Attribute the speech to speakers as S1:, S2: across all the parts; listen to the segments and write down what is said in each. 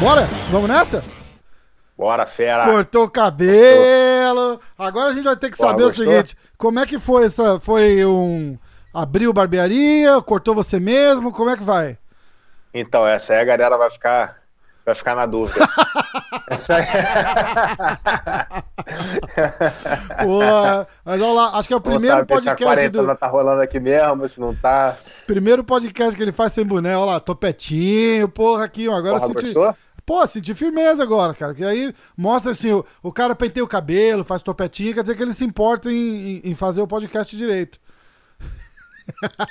S1: Bora? Vamos nessa?
S2: Bora, fera.
S1: Cortou o cabelo. Agora a gente vai ter que saber o
S2: gostou?
S1: seguinte: como é que foi essa. Foi um. Abriu barbearia? Cortou você mesmo? Como é que vai?
S2: Então, essa aí a galera vai ficar, vai ficar na dúvida. essa.
S1: Pô, mas olha lá, acho que é o primeiro
S2: sabe se a
S1: podcast
S2: quarentena
S1: do.
S2: tá rolando aqui mesmo, se não tá.
S1: Primeiro podcast que ele faz sem boné. Olha lá, topetinho, porra, aqui. Agora
S2: Porra,
S1: eu senti.
S2: gostou?
S1: Pô, senti firmeza agora, cara. Que aí mostra assim, o, o cara penteia o cabelo, faz topetinho, quer dizer que ele se importa em, em- em fazer o podcast direito.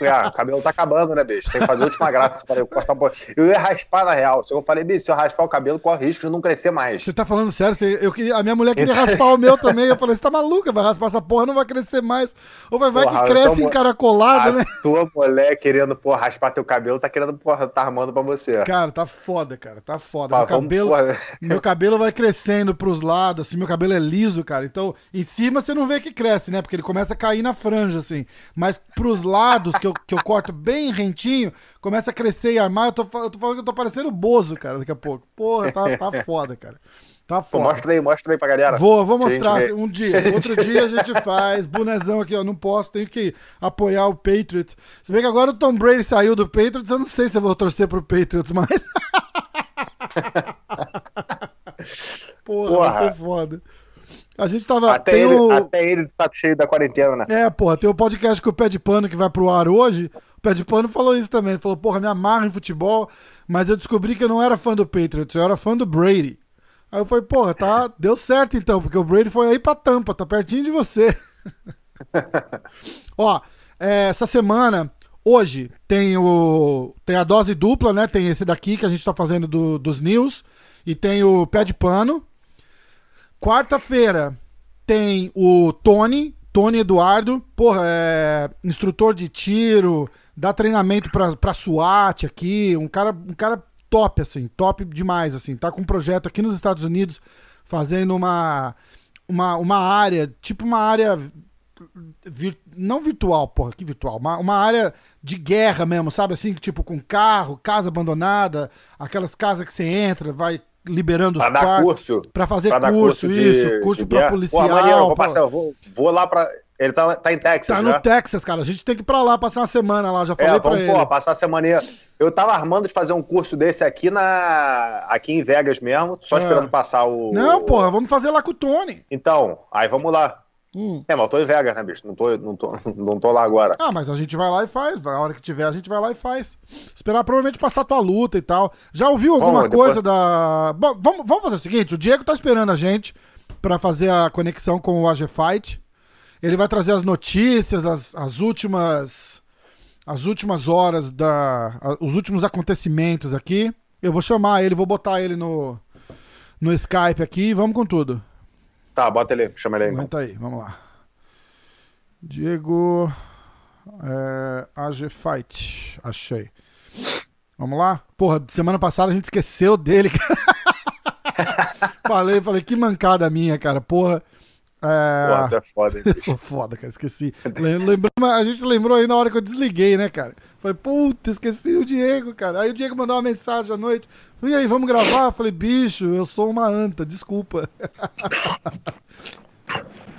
S2: Ah, o cabelo tá acabando, né, bicho? Tem que fazer a última graça. Falei, eu, cortar um eu ia raspar na real. Eu falei, bicho, se eu raspar o cabelo, corre risco de não crescer mais.
S1: Você tá falando sério? Você- eu queria, a minha mulher queria raspar o meu também. Eu falei, você tá maluca? Vai raspar essa porra, não vai crescer mais. Ou vai, vai
S2: Porra,
S1: que cresce
S2: então,
S1: encaracolado,
S2: a
S1: né?
S2: tua mulher querendo, porra, raspar teu cabelo, tá querendo, porra, tá armando pra você.
S1: Cara, tá foda, cara. Tá foda.
S2: Pá,
S1: meu cabelo,
S2: porra.
S1: meu cabelo vai crescendo pros lados, assim, meu cabelo é liso, cara. Então, em cima você não vê que cresce, né? Porque ele começa a cair na franja, assim. Mas pros lados, que eu, que eu corto bem rentinho, começa a crescer e armar. Eu tô, eu tô falando que eu tô parecendo Bozo, cara, daqui a pouco. Porra, tá, tá foda, cara. Tá
S2: Pô,
S1: foda.
S2: mostra aí, mostra aí pra galera.
S1: Vou, vou
S2: gente
S1: mostrar
S2: vê.
S1: um dia. Outro dia a gente faz. Bonezão aqui, ó. Não posso, tenho que apoiar o Patriots. Se bem que agora o Tom Brady saiu do Patriots, eu não sei se eu vou torcer pro Patriots mais. Porra, vai
S2: Porra.
S1: ser foda. A gente tava.
S2: Até ele,
S1: o-
S2: até ele de saco cheio da quarentena, né?
S1: É, porra, tem o podcast com o Pé de Pano que vai pro ar hoje. O Pé de Pano falou isso também. Ele falou, porra, me amarro em futebol, mas eu descobri que eu não era fã do Patriots, eu era fã do Brady. Aí eu falei, porra, tá, deu certo então, porque o Brady foi aí pra tampa, tá pertinho de você. Ó, é, essa semana, hoje, tem o. Tem a dose dupla, né? Tem esse daqui que a gente tá fazendo do- dos news. E tem o pé de pano. Quarta-feira tem o Tony, Tony Eduardo, porra, é instrutor de tiro, dá treinamento pra, pra SWAT aqui, um cara, um cara top, assim, top demais, assim, tá com um projeto aqui nos Estados Unidos, fazendo uma, uma, uma área, tipo uma área vir- não virtual, porra, que virtual, uma, uma área de guerra mesmo, sabe assim, tipo com carro, casa abandonada, aquelas casas que você entra, vai liberando
S2: Pra
S1: os quartos.
S2: curso.
S1: Pra fazer
S2: pra dar
S1: curso,
S2: de-
S1: isso, curso pra
S2: guerra.
S1: policial.
S2: Pô, maneiro, eu vou,
S1: pô.
S2: passar, vou, vou lá pra. Ele tá, tá em Texas,
S1: Tá
S2: né?
S1: no Texas, cara. A gente tem que ir pra lá passar uma semana lá, já falei
S2: É,
S1: pra
S2: vamos,
S1: ele.
S2: pô, passar a semana aí. Eu tava armando de fazer um curso desse aqui na aqui em Vegas mesmo, só
S1: É.
S2: esperando passar o.
S1: Não, porra, vamos fazer lá com o Tony.
S2: Então, aí vamos lá.
S1: Hum.
S2: É, mas eu tô em Vegas, né, bicho? Não tô, não tô, não tô lá agora.
S1: Ah, mas a gente vai lá e faz. A hora que tiver, a gente vai lá e faz. Esperar provavelmente passar tua luta e tal. Já ouviu alguma
S2: depois-
S1: coisa da. Bom, vamos, vamos fazer o seguinte: o Diego tá esperando a gente pra fazer a conexão com o AG Fight. Ele vai trazer as notícias, as, as últimas. As últimas horas da. a- os últimos acontecimentos aqui. Eu vou chamar ele, vou botar ele no. No Skype aqui e vamos com tudo.
S2: Tá, bota ele, chama ele aí. então.
S1: Aguenta aí, vamos lá. Diego. É, AG Fight. Achei. Vamos lá? Porra, semana passada a gente esqueceu dele, cara. falei, falei, que mancada minha, cara. Porra. É...
S2: Porra, tu é foda, hein,
S1: Eu sou foda, cara, esqueci. Lem- Lembramos, a gente lembrou aí na hora que eu desliguei, né, cara? Falei, puta, esqueci o Diego, cara. Aí o Diego mandou uma mensagem à noite. Falei, e aí, vamos gravar? Eu falei, bicho, eu sou uma anta, desculpa.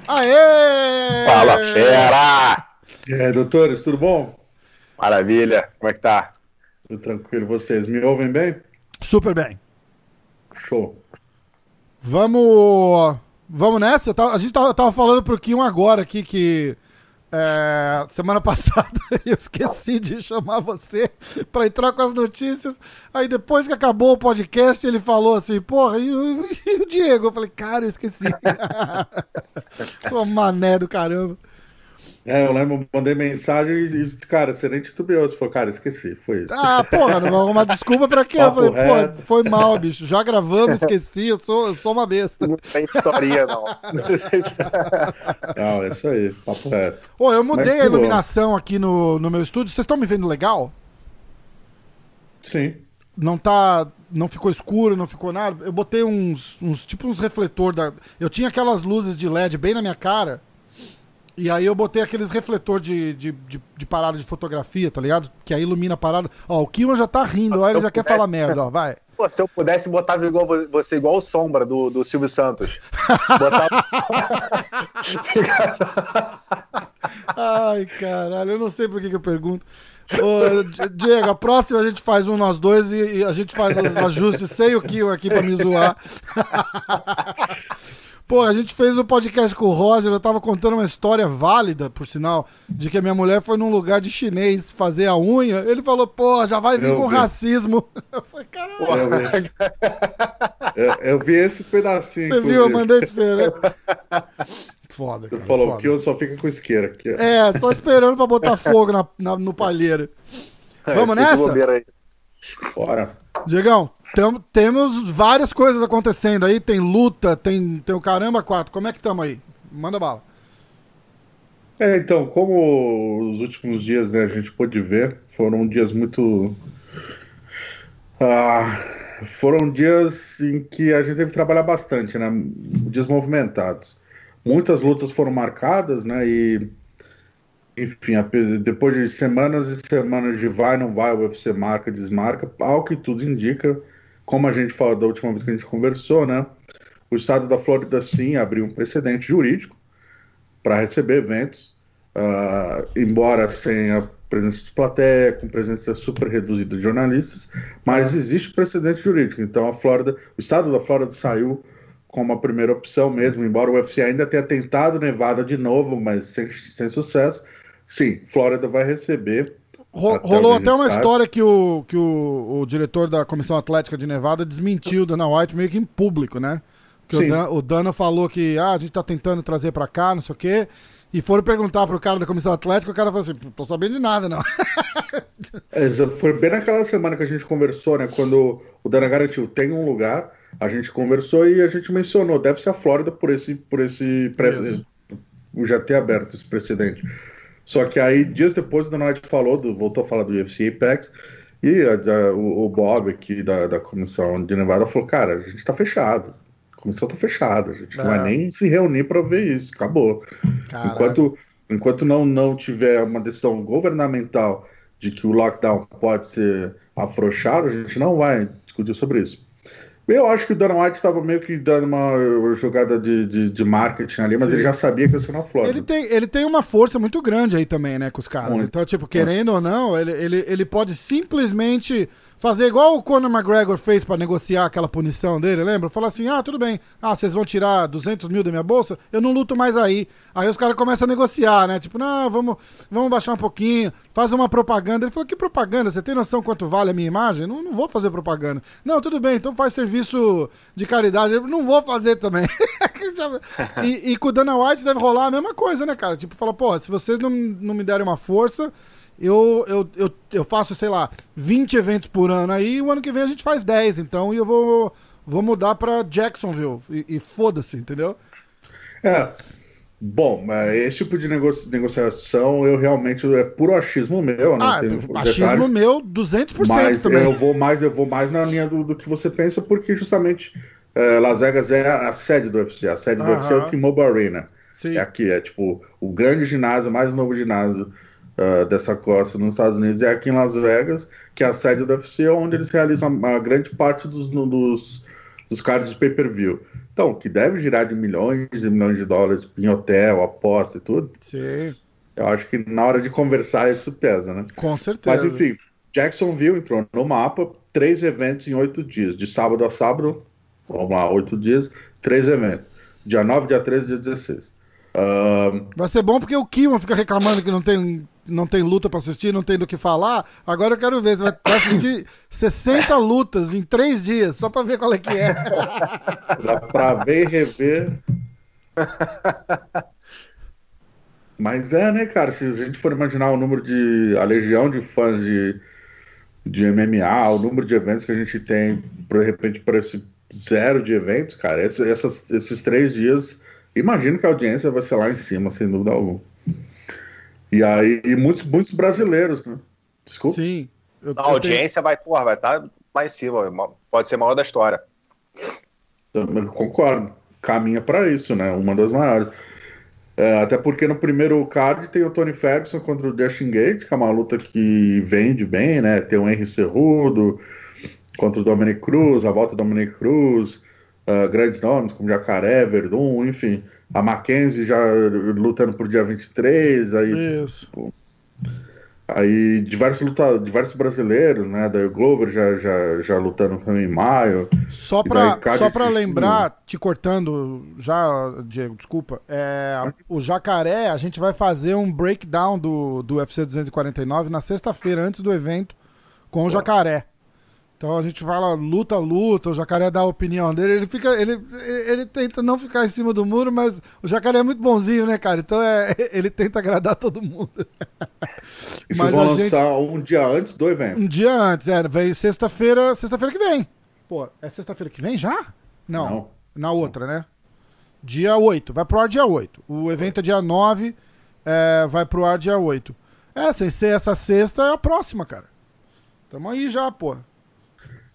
S1: Aê!
S2: Fala, fera!
S3: E aí, doutores, tudo bom?
S2: Maravilha, como é que tá?
S3: Tudo tranquilo, vocês me ouvem bem?
S1: Super bem.
S3: Show.
S1: Vamos. Vamos nessa? A gente tava, tava falando pro Kim agora aqui que. é, semana passada eu esqueci de chamar você pra entrar com as notícias. Aí depois que acabou o podcast, ele falou assim: Porra, e o, e o Diego? Eu falei: Cara, eu esqueci. Pô, mané do caramba.
S3: É, eu lembro, mandei mensagem e, cara, você nem titubeou. Você falou, cara, esqueci, foi isso.
S1: Ah, porra, não arrumar desculpa pra quê? Eu
S3: Papo
S1: falei: Pô,
S3: reto.
S1: foi mal, bicho. Já gravamos, esqueci. Eu sou, eu sou uma besta.
S2: Não tem historinha, não.
S3: Não, é isso aí, papo reto.
S1: Ô, eu mudei
S3: Mas
S1: a
S3: bom.
S1: iluminação aqui no, no meu estúdio. Vocês estão me vendo legal?
S3: Sim.
S1: Não tá. não ficou escuro, não ficou nada. Eu botei uns, uns tipo uns refletor da. Eu tinha aquelas luzes de LED bem na minha cara. E aí eu botei aqueles refletor de, de, de, de parada de fotografia, tá ligado? Que aí ilumina a parada. Ó, o Kiwan já tá rindo, ó, ele já quer falar merda, ó, vai.
S2: Pô, se eu pudesse botar igual você igual o Sombra do, do Silvio Santos. Botar...
S1: Ai, caralho, eu não sei por que, que eu pergunto. Ô, Diego, a próxima a gente faz um nós dois e, e a gente faz os ajustes sem o Kill aqui pra me zoar. Pô, a gente fez o um podcast com o Roger, eu tava contando uma história válida, por sinal, de que a minha mulher foi num lugar de chinês fazer a unha. Ele falou, pô, já vai vir eu com vi. racismo. Eu falei, caralho.
S3: Eu vi. eu, eu vi esse pedacinho.
S1: Você viu? Eu mandei pra você, né? Foda,
S3: cara. Falou foda. que eu só fica com isqueira. Aqui.
S1: É, só esperando pra botar fogo na, na no palheiro. É, Vamos nessa?
S3: Bora.
S1: Diegão, tem, temos várias coisas acontecendo aí. Tem luta, tem, tem o caramba quatro. Como é que estamos aí? Manda bala.
S3: É, então, como os últimos dias né, a gente pôde ver, foram dias muito. Ah, foram dias em que a gente teve que trabalhar bastante, né? Dias movimentados. Muitas lutas foram marcadas, né? E, enfim, depois de semanas e semanas de vai, não vai, o UFC marca, desmarca, ao que tudo indica, como a gente falou da última vez que a gente conversou, né? O estado da Flórida sim abriu um precedente jurídico para receber eventos, uh, embora sem a presença de plateia, com presença super reduzida de jornalistas, mas existe precedente jurídico. Então a Flórida, o estado da Flórida saiu como a primeira opção mesmo, embora o UFC ainda tenha tentado Nevada de novo, mas sem, sem sucesso. Sim, Flórida vai receber
S1: rolou até uma sabe. história que, o, que o, o, diretor da Comissão Atlética de Nevada desmentiu Dana White meio que em público, né? Que o, Dan, o Dana falou que ah, a gente tá tentando trazer para cá, não sei o quê. E foram perguntar pro cara da Comissão Atlética, o cara falou assim, tô sabendo de nada, não.
S3: É, foi bem naquela semana que a gente conversou, né? Quando o Dana garantiu, tem um lugar, a gente conversou e a gente mencionou, deve ser a Flórida por esse, por esse pre... já ter aberto esse precedente. Só que aí, dias depois, o White falou, do, voltou a falar do UFC Apex, e a, a, o, Bob aqui da, da comissão de Nevada falou, cara, a gente tá fechado. A comissão tá fechada, a gente é. não vai nem se reunir para ver isso, acabou. Enquanto, enquanto não, não tiver uma decisão governamental de que o lockdown pode ser afrouxado, a gente não vai discutir sobre isso. Eu acho que o Dana White estava meio que dando uma jogada de, de, de marketing ali, mas Sim. ele já sabia que ia ser na Flórida.
S1: Ele tem, ele tem uma força muito grande aí também, né, com os caras. Muito. Então, tipo, querendo ou não, ele, ele, ele pode simplesmente fazer igual o Conor McGregor fez para negociar aquela punição dele, lembra? Falar assim: ah, tudo bem, ah, vocês vão tirar 200 mil da minha bolsa, eu não luto mais aí. Aí os caras começam a negociar, né? Tipo, não, vamos, vamos baixar um pouquinho, faz uma propaganda. Ele falou: que propaganda? Você tem noção quanto vale a minha imagem? Não, não vou fazer propaganda. Não, tudo bem, então faz serviço de caridade. Eu não vou fazer também. e, e com o Dana White deve rolar a mesma coisa, né, cara? Tipo, fala, pô, se vocês não, não me derem uma força eu, eu, eu, eu faço, sei lá, 20 eventos por ano aí, e o ano que vem a gente faz 10, então, e eu vou, vou mudar pra Jacksonville, e, e foda-se, entendeu?
S3: É, bom, esse tipo de negocia negociação eu realmente, é puro achismo meu,
S1: né? Ah, achismo detalhes, meu 200%
S3: mas
S1: também.
S3: Eu vou mais, eu vou mais na linha do, do que você pensa, porque justamente é, Las Vegas é a sede do UFC, a sede do UFC é o T-Mobile Arena. Sim. É aqui, é tipo o grande ginásio, mais novo ginásio uh, dessa costa nos Estados Unidos é aqui em Las Vegas, que é a sede do UFC, onde eles realizam a, a grande parte dos, dos, dos cards de pay-per-view. Então, que deve girar de milhões e milhões de dólares em hotel, aposta e tudo.
S1: Sim.
S3: Eu acho que na hora de conversar isso pesa, né?
S1: Com certeza.
S3: Mas enfim, Jacksonville entrou no mapa, três eventos em oito dias. De sábado a sábado, vamos lá, oito dias, três eventos. Dia 9, dia 13, dia 16.
S1: Uh... Vai ser bom porque o Kiwan fica reclamando que não tem não tem luta para assistir, não tem do que falar. Agora eu quero ver, você vai assistir 60 lutas em 3 dias, só para ver qual é que é.
S3: Dá pra ver e rever. Mas é, né, cara? Se a gente for imaginar o número de. a legião de fãs de, de MMA, o número de eventos que a gente tem, de repente, por esse zero de eventos, cara, esse, essas, esses três dias, imagino que a audiência vai ser lá em cima, sem dúvida alguma. E aí, e muitos, muitos brasileiros, né?
S1: Desculpa. Sim.
S2: Eu, a audiência tenho... vai, porra, vai estar tá lá em cima. Pode ser a maior da história.
S3: Eu concordo. Caminha para isso, né? Uma das maiores. É, até porque no primeiro card tem o Tony Ferguson contra o Justin Gate, que é uma luta que vende bem, né? Tem o Henry Cerrudo contra o Dominic Cruz, a volta do Dominic Cruz, uh, grandes nomes como Jacaré, Verdun, enfim. A Mackenzie já lutando por dia 23, aí.
S1: Isso.
S3: Pô, Aí diversos lutadores, diversos brasileiros, né? Da Glover já, já, já lutando também em maio.
S1: Só pra, só pra lembrar, te cortando já, Diego, desculpa. É, o Jacaré, a gente vai fazer um breakdown do, do UFC 249 na sexta-feira, antes do evento, com o Jacaré. Então a gente fala luta, luta, o jacaré dá a opinião dele, ele fica. Ele, ele, tenta não ficar em cima do muro, mas o jacaré é muito bonzinho, né, cara? Então é, ele tenta agradar todo mundo.
S3: E vocês vão lançar gente, um dia antes do evento?
S1: Um dia antes, é. Vem sexta-feira. Sexta-feira que vem. Pô, é sexta-feira que vem já? Não. não. Na outra, né? Dia 8. Vai pro ar dia 8. O evento é dia 9, é, vai pro ar dia 8. É, sem ser essa sexta, é a próxima, cara. Tamo aí já, pô.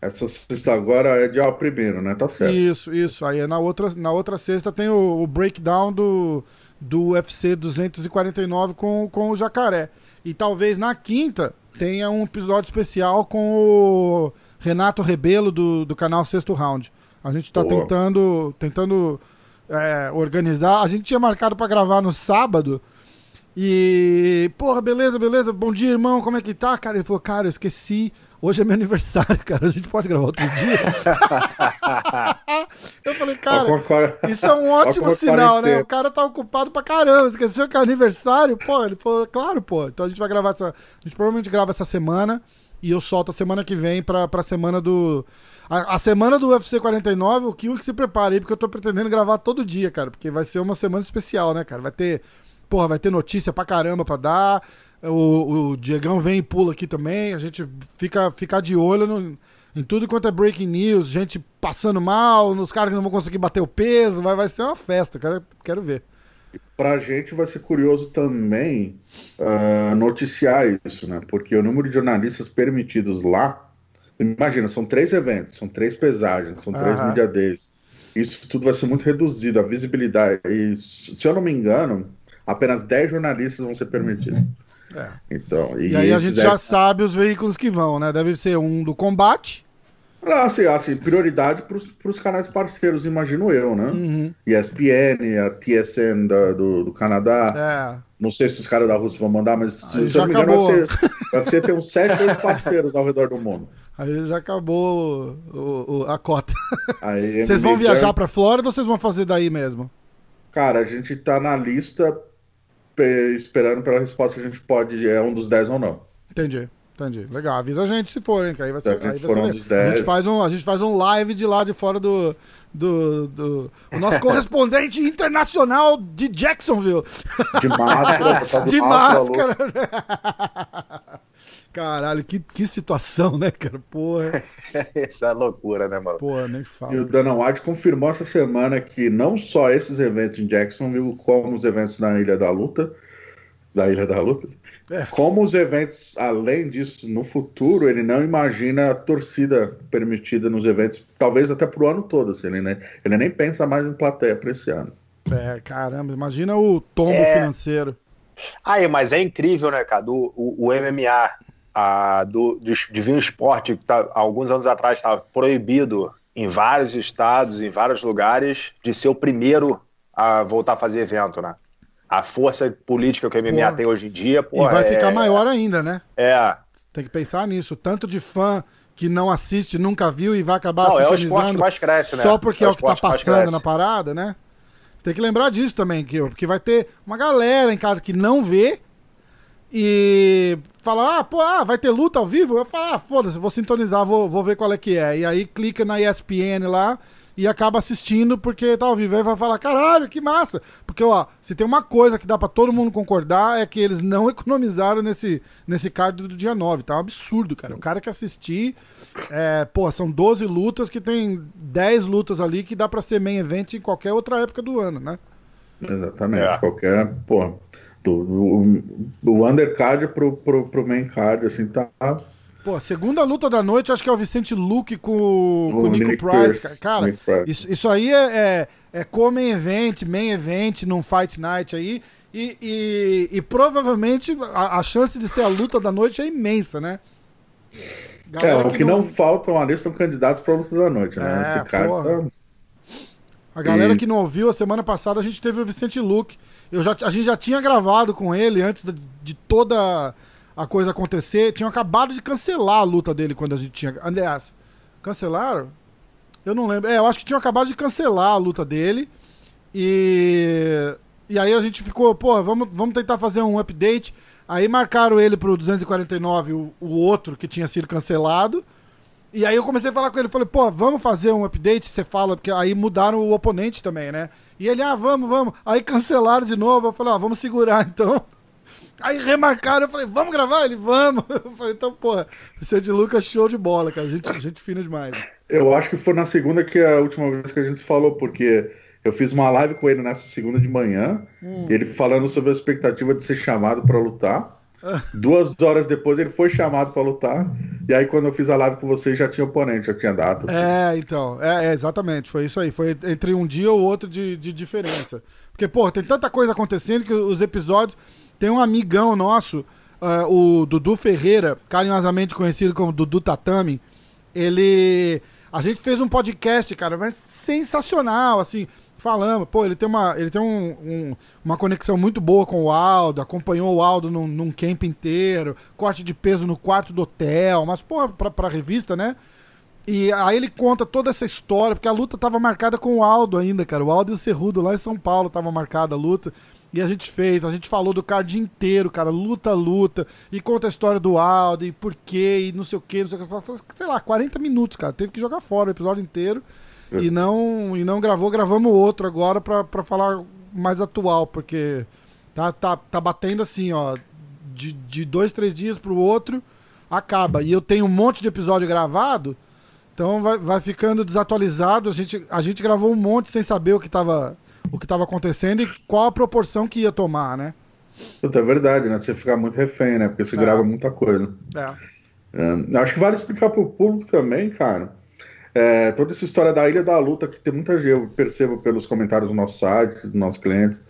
S3: Essa sexta agora é dia primeiro, né? Tá certo.
S1: Isso, isso. Aí na outra, na outra sexta tem o, o breakdown do, do UFC 249 com, com o Jacaré. E talvez na quinta tenha um episódio especial com o Renato Rebelo do, do canal Sexto Round. A gente tá Boa. tentando, tentando é, organizar. A gente tinha marcado para gravar no sábado. E, porra, beleza, beleza. Bom dia, irmão. Como é que tá, cara? Ele falou, cara, eu esqueci Hoje é meu aniversário, cara. A gente pode gravar outro dia? eu falei, cara, isso é um ótimo sinal, né? O cara tá ocupado pra caramba. Esqueceu que é aniversário? Pô, ele falou, claro, pô. Então a gente vai gravar essa. A gente provavelmente grava essa semana. E eu solto a semana que vem pra, pra semana do. A, a semana do UFC 49, o que se prepare aí, porque eu tô pretendendo gravar todo dia, cara. Porque vai ser uma semana especial, né, cara? Vai ter. Porra, vai ter notícia pra caramba pra dar. O, o Diegão vem e pula aqui também. A gente fica, fica de olho no, em tudo quanto é breaking news, gente passando mal, nos caras que não vão conseguir bater o peso. Vai, vai ser uma festa, quero, quero ver.
S3: Pra gente vai ser curioso também uh, noticiar isso, né? Porque o número de jornalistas permitidos lá, imagina, são três eventos, são três pesagens, são três media days. Isso tudo vai ser muito reduzido, a visibilidade. E, se eu não me engano, apenas 10 jornalistas vão ser permitidos.
S1: É. Então, e, e aí a gente deve... já sabe os veículos que vão, né? Deve ser um do combate.
S3: Ah, assim, assim prioridade para os canais parceiros, imagino eu, né? Uhum. ESPN, a TSN da, do, do Canadá. É. Não sei se os caras da Rússia vão mandar, mas se,
S1: já me engano,
S3: vai ser, vai ser ter uns sete oito parceiros ao redor do mundo.
S1: Aí já acabou o, o, a cota. Aí, vocês vão viajar para Flórida ou vocês vão fazer daí mesmo?
S3: Cara, a gente tá na lista esperando pela resposta se a gente pode, é um dos 10 ou não.
S1: Entendi. Entendi. Legal. Avisa a gente se for, hein? Que aí vai ser. A gente, aí vai ser um dos 10. a gente faz um A gente faz um live de lá de fora do. Do, do o nosso correspondente internacional de Jacksonville.
S3: De máscara.
S1: Tá de máscara. Caralho, que, que situação, né, cara? Porra.
S2: Essa é loucura, né, mano?
S1: Porra, nem fala.
S3: E o Dana White confirmou essa semana que não só esses eventos em Jacksonville, como os eventos na Ilha da Luta, da Ilha da Luta, é. como os eventos, além disso, no futuro, ele não imagina a torcida permitida nos eventos, talvez até pro ano todo, assim, ele, nem, ele nem pensa mais em plateia para esse ano.
S1: É, caramba, imagina o tombo é... financeiro.
S2: Aí, mas é incrível, né, cara? O, o, o MMA a, do, de, vinho esporte, que tá, alguns anos atrás estava proibido em vários estados, em vários lugares, de ser o primeiro a voltar a fazer evento, né? A força política que o MMA tem hoje em dia, pô,
S1: E vai
S2: é...
S1: ficar maior ainda, né?
S2: É.
S1: Tem que pensar nisso. Tanto de fã que não assiste, nunca viu e vai acabar
S2: não, é o esporte que mais cresce, né?
S1: Só porque é, é o, que tá passando na parada, né? Você tem que lembrar disso também, que, porque vai ter uma galera em casa que não vê e fala, ah, pô, ah, vai ter luta ao vivo? Eu falo, ah, foda-se, vou sintonizar, vou, vou ver qual é que é. E aí clica na ESPN lá e acaba assistindo porque tá ao vivo. Aí vai falar, caralho, que massa. Porque, ó, se tem uma coisa que dá para todo mundo concordar é que eles não economizaram nesse, nesse card do dia 9. Tá um absurdo, cara. O cara que assistir, é, pô, são 12 lutas que tem 10 lutas ali que dá para ser main event em qualquer outra época do ano, né?
S3: Exatamente. É. Qualquer, pô, do, o, o undercard pro, pro, pro main card, assim, tá.
S1: Pô, segunda luta da noite, acho que é o Vicente Luke com, com o Nico Price. Pierce, cara, isso, isso aí é, é, é come event, main event num Fight Night aí. E, e, e provavelmente a, a, chance de ser a luta da noite é imensa, né?
S3: Galera é, o que, que não... não faltam ali são candidatos para a luta da noite, né?
S1: É, Esse cara está... A galera e... que não ouviu, a semana passada a gente teve o Vicente Luke. Eu já, a gente já tinha gravado com ele antes de, de toda a coisa acontecer. Tinham acabado de cancelar a luta dele quando a gente tinha. Aliás, cancelaram? Eu não lembro. É, eu acho que tinham acabado de cancelar a luta dele. E. E aí a gente ficou, pô, vamos, vamos tentar fazer um update. Aí marcaram ele pro 249, o, o outro que tinha sido cancelado. E aí eu comecei a falar com ele, falei, pô, vamos fazer um update, você fala, porque aí mudaram o oponente também, né? E ele, ah, vamos, vamos. Aí cancelaram de novo, eu falei, ah, vamos segurar então. Aí remarcaram, eu falei, vamos gravar? Ele, vamos. Eu falei, então, porra, de Lucas, show de bola, cara. Gente, gente fina demais.
S3: Eu acho que foi na segunda que é a última vez que a gente falou, porque eu fiz uma live com ele nessa segunda de manhã, hum. ele falando sobre a expectativa de ser chamado para lutar. Duas horas depois ele foi chamado para lutar. E aí, quando eu fiz a live com você, já tinha oponente, já tinha data.
S1: É, então. É, é, exatamente. Foi isso aí. Foi entre um dia ou outro de, de diferença. Porque, pô, tem tanta coisa acontecendo que os episódios. Tem um amigão nosso, uh, o Dudu Ferreira, carinhosamente conhecido como Dudu Tatami. Ele. A gente fez um podcast, cara, mas sensacional, assim falamos, pô, ele tem uma, ele tem um, um, uma conexão muito boa com o Aldo, acompanhou o Aldo num, num camp inteiro, corte de peso no quarto do hotel, mas, pô, pra, pra revista, né? E aí ele conta toda essa história, porque a luta tava marcada com o Aldo ainda, cara. O Aldo e o Cerrudo lá em São Paulo tava marcada a luta. E a gente fez, a gente falou do card inteiro, cara, luta, luta, e conta a história do Aldo, e por quê, e não sei o quê, não sei o que. Sei lá, 40 minutos, cara. Teve que jogar fora o episódio inteiro e não e não gravou, gravamos outro agora para falar mais atual, porque tá, tá, tá batendo assim, ó, de, de dois, três dias pro outro, acaba. E eu tenho um monte de episódio gravado, então vai, vai ficando desatualizado. A gente, a gente gravou um monte sem saber o que tava, o que tava acontecendo e qual a proporção que ia tomar, né?
S3: É verdade, né? Você fica muito refém, né? Porque você é. grava muita coisa. É. é. Acho que vale explicar pro público também, cara é, toda essa história da Ilha da Luta, que tem muita gente, eu percebo pelos comentários do nosso site, dos nossos clientes,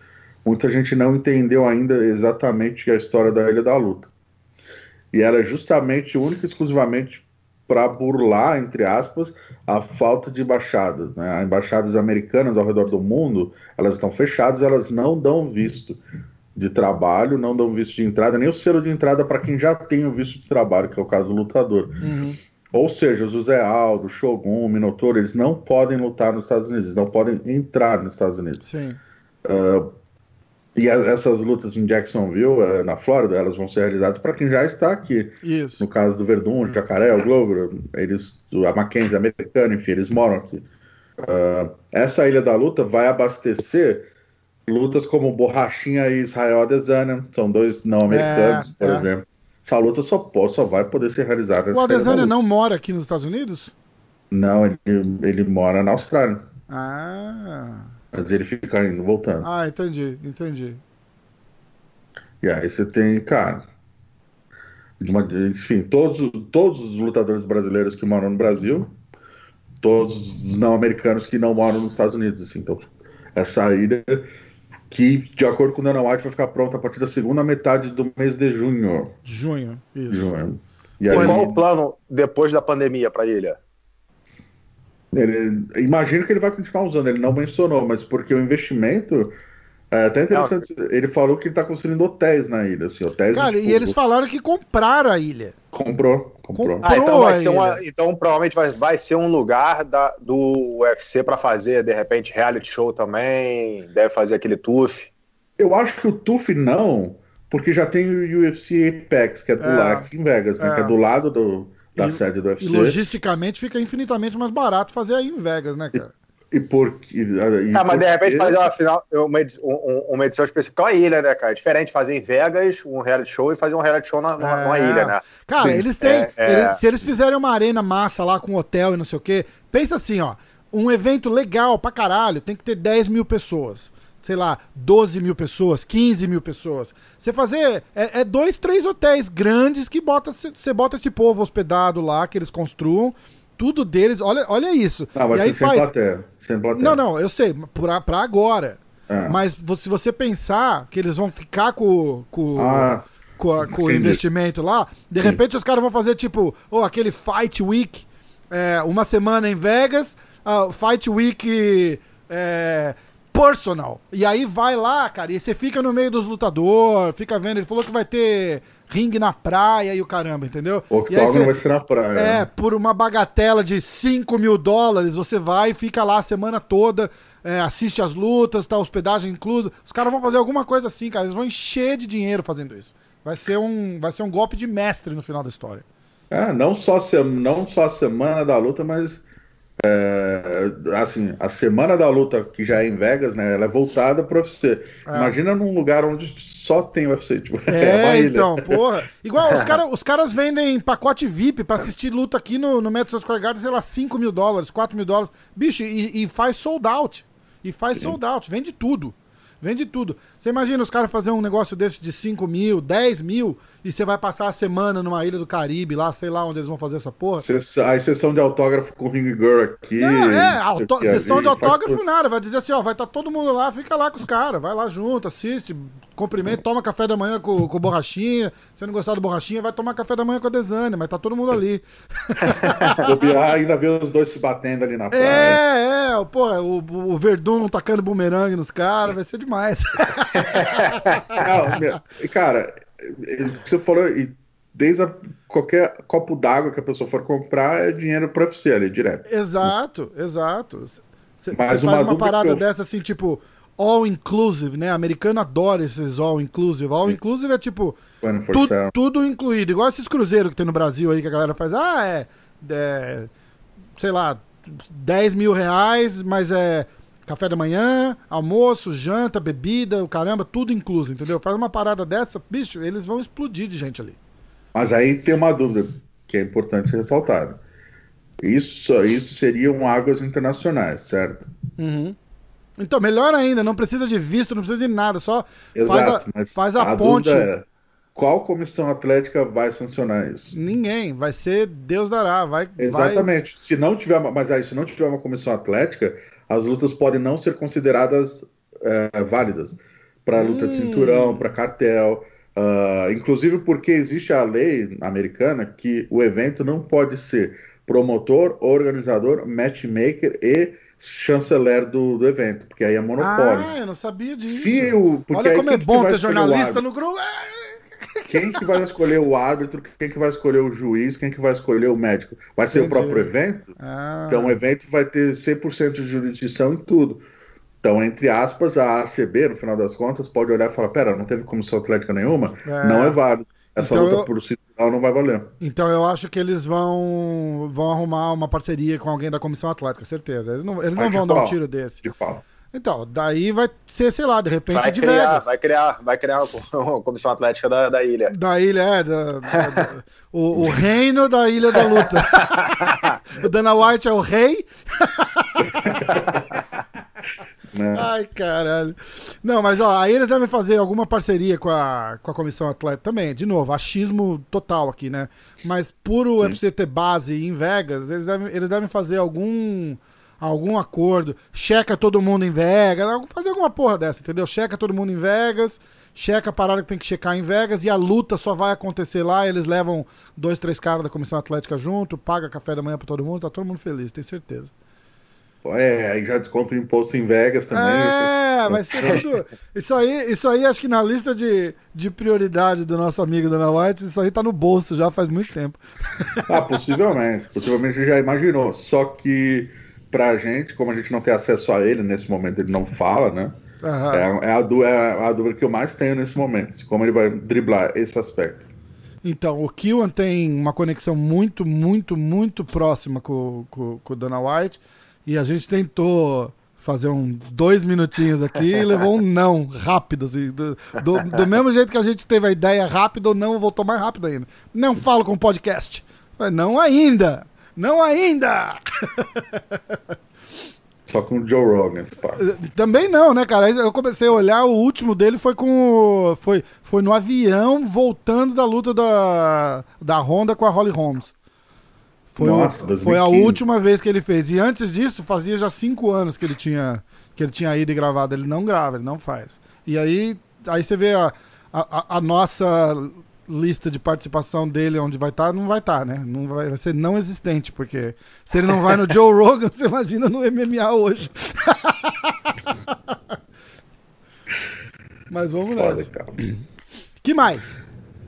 S3: muita gente não entendeu ainda exatamente a história da Ilha da Luta. E era justamente, única e exclusivamente para burlar, entre aspas, a falta de embaixadas. Né? As embaixadas americanas ao redor do mundo, elas estão fechadas, elas não dão visto de trabalho, não dão visto de entrada, nem o selo de entrada para quem já tem o visto de trabalho, que é o caso do lutador. Uhum. Ou seja, o José Aldo, Shogun, o Minotauro, eles não podem lutar nos Estados Unidos, não podem entrar nos Estados Unidos.
S1: Sim.
S3: Uh, e a, essas lutas em Jacksonville, uh, na Flórida, elas vão ser realizadas para quem já está aqui.
S1: Isso.
S3: No caso do Verdun, o Jacaré, o Glover, eles, a Mackenzie, a americana, enfim, eles moram aqui. Uh, essa Ilha da Luta vai abastecer lutas como Borrachinha e Israel Adesanya, são dois não americanos, é, por é. exemplo. Essa luta só, pode, só vai poder ser realizada.
S1: O Adesanya não mora aqui nos Estados Unidos?
S3: Não, ele, ele mora na Austrália.
S1: Ah.
S3: Mas ele fica indo, voltando.
S1: Ah, entendi, entendi.
S3: E aí você tem, cara. Uma, enfim, todos, todos os lutadores brasileiros que moram no Brasil, todos os não americanos que não moram nos Estados Unidos. Assim, então, essa ida que, de acordo com o Dana White, vai ficar pronta a partir da segunda metade do mês de junho.
S1: Junho, isso.
S3: Junho.
S2: E aí, qual o plano depois da pandemia para a ilha?
S3: Ele, imagino que ele vai continuar usando, ele não mencionou, mas porque o investimento é até interessante. Não, ele falou que ele tá construindo hotéis na ilha, assim, hotéis.
S1: Cara, e eles falaram que compraram a ilha.
S3: Comprou, comprou.
S2: Ah, então vai ser uma, então provavelmente vai, vai ser um lugar da, do UFC para fazer, de repente, reality show também. Deve fazer aquele TUF.
S3: Eu acho que o TUF não, porque já tem o UFC Apex, que é do é, lado aqui em Vegas, né? É. Que é do lado do, da e, sede do UFC.
S1: E logisticamente fica infinitamente mais barato fazer aí em Vegas, né, cara?
S3: E porque.
S2: E ah, mas de repente fazer uma, final, uma, uma edição específica com a ilha, né, cara? É diferente fazer em Vegas um reality show e fazer um reality show na, numa, é. numa ilha, né?
S1: Cara, Sim. eles têm. É, é, eles, se eles fizerem uma arena massa lá com hotel e não sei o quê, pensa assim, ó. Um evento legal pra caralho tem que ter 10 mil pessoas. sei lá, 12 mil pessoas, 15 mil pessoas. Você fazer. É, é dois, três hotéis grandes que bota, você bota esse povo hospedado lá, que eles construam. Tudo deles, olha, olha isso.
S3: Não, vai
S1: e aí
S3: ser sem
S1: faz.
S3: plateia. Sem plateia.
S1: Não, não, eu sei, pra, pra agora.
S3: É.
S1: Mas se você pensar que eles vão ficar com, com,
S3: Ah,
S1: com, a- com o investimento lá, de repente os caras vão fazer tipo, oh, aquele Fight Week, é, uma semana em Vegas, ah, Fight Week é, personal. E aí vai lá, cara, e você fica no meio dos lutadores, fica vendo, ele falou que vai ter ringue na praia e o caramba, entendeu?
S3: o octógono
S1: você-
S3: vai ser na praia.
S1: é, por uma bagatela de 5 mil dólares, você vai e fica lá a semana toda, é, assiste as lutas, tá hospedagem inclusa. Os caras vão fazer alguma coisa assim, cara. Eles vão encher de dinheiro fazendo isso. Vai ser um, vai ser um golpe de mestre no final da história.
S3: É, não só, se- não só a semana da luta, mas é, assim, a semana da luta que já é em Vegas, né? Ela é voltada pro UFC. Imagina num lugar onde só tem UFC, tipo,
S1: É,
S3: ilha.
S1: então, porra. Igual os, cara, os caras vendem pacote VIP pra assistir luta aqui no, no Madison Square Garden, sei lá, 5 mil dólares, 4 mil dólares. Bicho, e, e faz sold out. E faz sold out, vende tudo. Vende tudo. Você imagina os caras fazer um negócio desse de 5 mil, 10 mil, e você vai passar a semana numa ilha do Caribe, lá, sei lá onde eles vão fazer essa porra.
S3: A sessão de autógrafo com o Ring Girl aqui.
S1: Não, é, auto- sessão
S3: ali,
S1: de autógrafo nada. Vai dizer assim, ó, vai estar todo mundo lá, fica lá com os caras, vai lá junto, assiste, cumprimenta, toma café da manhã com, com borrachinha. Se não gostar do borrachinha, vai tomar café da manhã com a Desane, mas tá todo mundo ali.
S3: Bobear, ainda ver os dois se batendo ali na praia.
S1: É, é, pô, o, o Verdun tacando bumerangue nos caras, vai ser demais.
S3: Não, meu, cara, é, o que você falou, desde a- qualquer copo d'água que a pessoa for comprar é dinheiro pro UFC ali, direto.
S1: exato, exato. Você faz
S3: uma
S1: uma, parada
S3: eu-
S1: dessa assim, tipo, all inclusive, né? Americano adora esses all inclusive. All inclusive é tipo.
S3: 24/7.
S1: tudo, tudo incluído. Igual esses cruzeiros que tem no Brasil aí que a galera faz. Ah, é. é, sei lá, 10 mil reais, mas é café da manhã, almoço, janta, bebida, o caramba, tudo incluso, entendeu? Faz uma parada dessa, bicho, eles vão explodir de gente ali.
S3: Mas aí tem uma dúvida que é importante ser ressaltada. Isso, isso seriam águas internacionais, certo?
S1: Uhum. Então, melhor ainda, não precisa de visto, não precisa de nada, só faz
S3: Exato,
S1: a,
S3: mas
S1: faz a,
S3: a
S1: ponte.
S3: é, qual comissão atlética vai sancionar isso?
S1: Ninguém, vai ser Deus dará, vai. vai...
S3: Exatamente. Se não tiver, mas aí, se não tiver uma comissão atlética, as lutas podem não ser consideradas é, válidas para luta de
S1: Hum.
S3: cinturão, para cartel. ah, inclusive porque existe a lei americana que o evento não pode ser promotor, organizador, matchmaker e chanceler do, do evento, porque aí é monopólio.
S1: Ah, eu não sabia disso.
S3: Se o,
S1: Olha
S3: aí
S1: como é
S3: que
S1: bom ter jornalista no grupo. É.
S3: Quem que vai escolher o árbitro, quem que vai escolher o juiz, quem que vai escolher o médico? Vai ser
S1: Entendi.
S3: o próprio evento?
S1: Ah,
S3: Então o evento vai ter 100% de jurisdição em tudo. Então, entre aspas, a ACB, no final das contas, pode olhar e falar: pera, não teve comissão atlética nenhuma?
S1: É.
S3: Não é válido. Essa
S1: Então
S3: luta
S1: eu-
S3: por cinturão não vai valer.
S1: Então eu acho que eles vão vão arrumar uma parceria com alguém da comissão atlética, certeza. Eles não, eles não vão dar um tiro desse.
S3: De qual?
S1: Então, daí vai ser, sei lá, de repente
S2: Vai
S1: de
S2: criar,
S1: Vegas.
S2: vai criar, vai criar a comissão atlética da, da ilha.
S1: Da ilha, é, da, da- o, o reino da ilha da luta. o Dana White é o rei.
S3: Né?
S1: Ai, caralho. Não, mas ó, aí eles devem fazer alguma parceria com a, com a comissão atleta também. De novo, achismo total aqui, né? Mas por o UFC ter base em Vegas, eles devem, eles devem fazer algum algum acordo. Checa todo mundo em Vegas, fazer alguma porra dessa, entendeu? Checa todo mundo em Vegas, checa a parada que tem que checar em Vegas e a luta só vai acontecer lá. Eles levam dois, três caras da comissão atlética junto, paga café da manhã pra todo mundo, tá todo mundo feliz, tenho certeza.
S3: É, aí já desconta o imposto em Vegas também.
S1: É, vai ser tudo. Isso aí, isso aí acho que na lista de, de prioridade do nosso amigo Dana White, isso aí tá no bolso já faz muito tempo.
S3: Ah, possivelmente. Possivelmente já imaginou. Só que pra gente, como a gente não tem acesso a ele nesse momento, ele não fala, né? É, é a, du- é a dúvida que eu mais tenho nesse momento. Como ele vai driblar esse aspecto.
S1: Então, o Killian tem uma conexão muito, muito, muito próxima com, com, com o Dana White. E a gente tentou fazer um dois minutinhos aqui e levou um não rápido. Assim, do, do, do mesmo jeito que a gente teve a ideia rápida, o não voltou mais rápido ainda. Não falo com o podcast. Falei, não ainda! Não ainda!
S3: Só com o Joe Rogan, pá.
S1: Também não, né, cara? Eu comecei a olhar, o último dele foi com. o- Foi, foi no avião voltando da luta da, da Honda com a Holly Holmes. Foi, o-
S3: Nossa,
S1: foi a
S3: 2015.
S1: última vez que ele fez. E antes disso, fazia já cinco anos que ele tinha, que ele tinha ido e gravado. Ele não grava, ele não faz. E aí, aí você vê a, a, a nossa lista de participação dele, onde vai estar, não vai estar, né? Não vai, vai ser não existente, porque se ele não vai no Joe Rogan, você imagina no MMA hoje. Mas vamos
S3: Foda,
S1: nessa.
S3: cara.
S1: Que mais?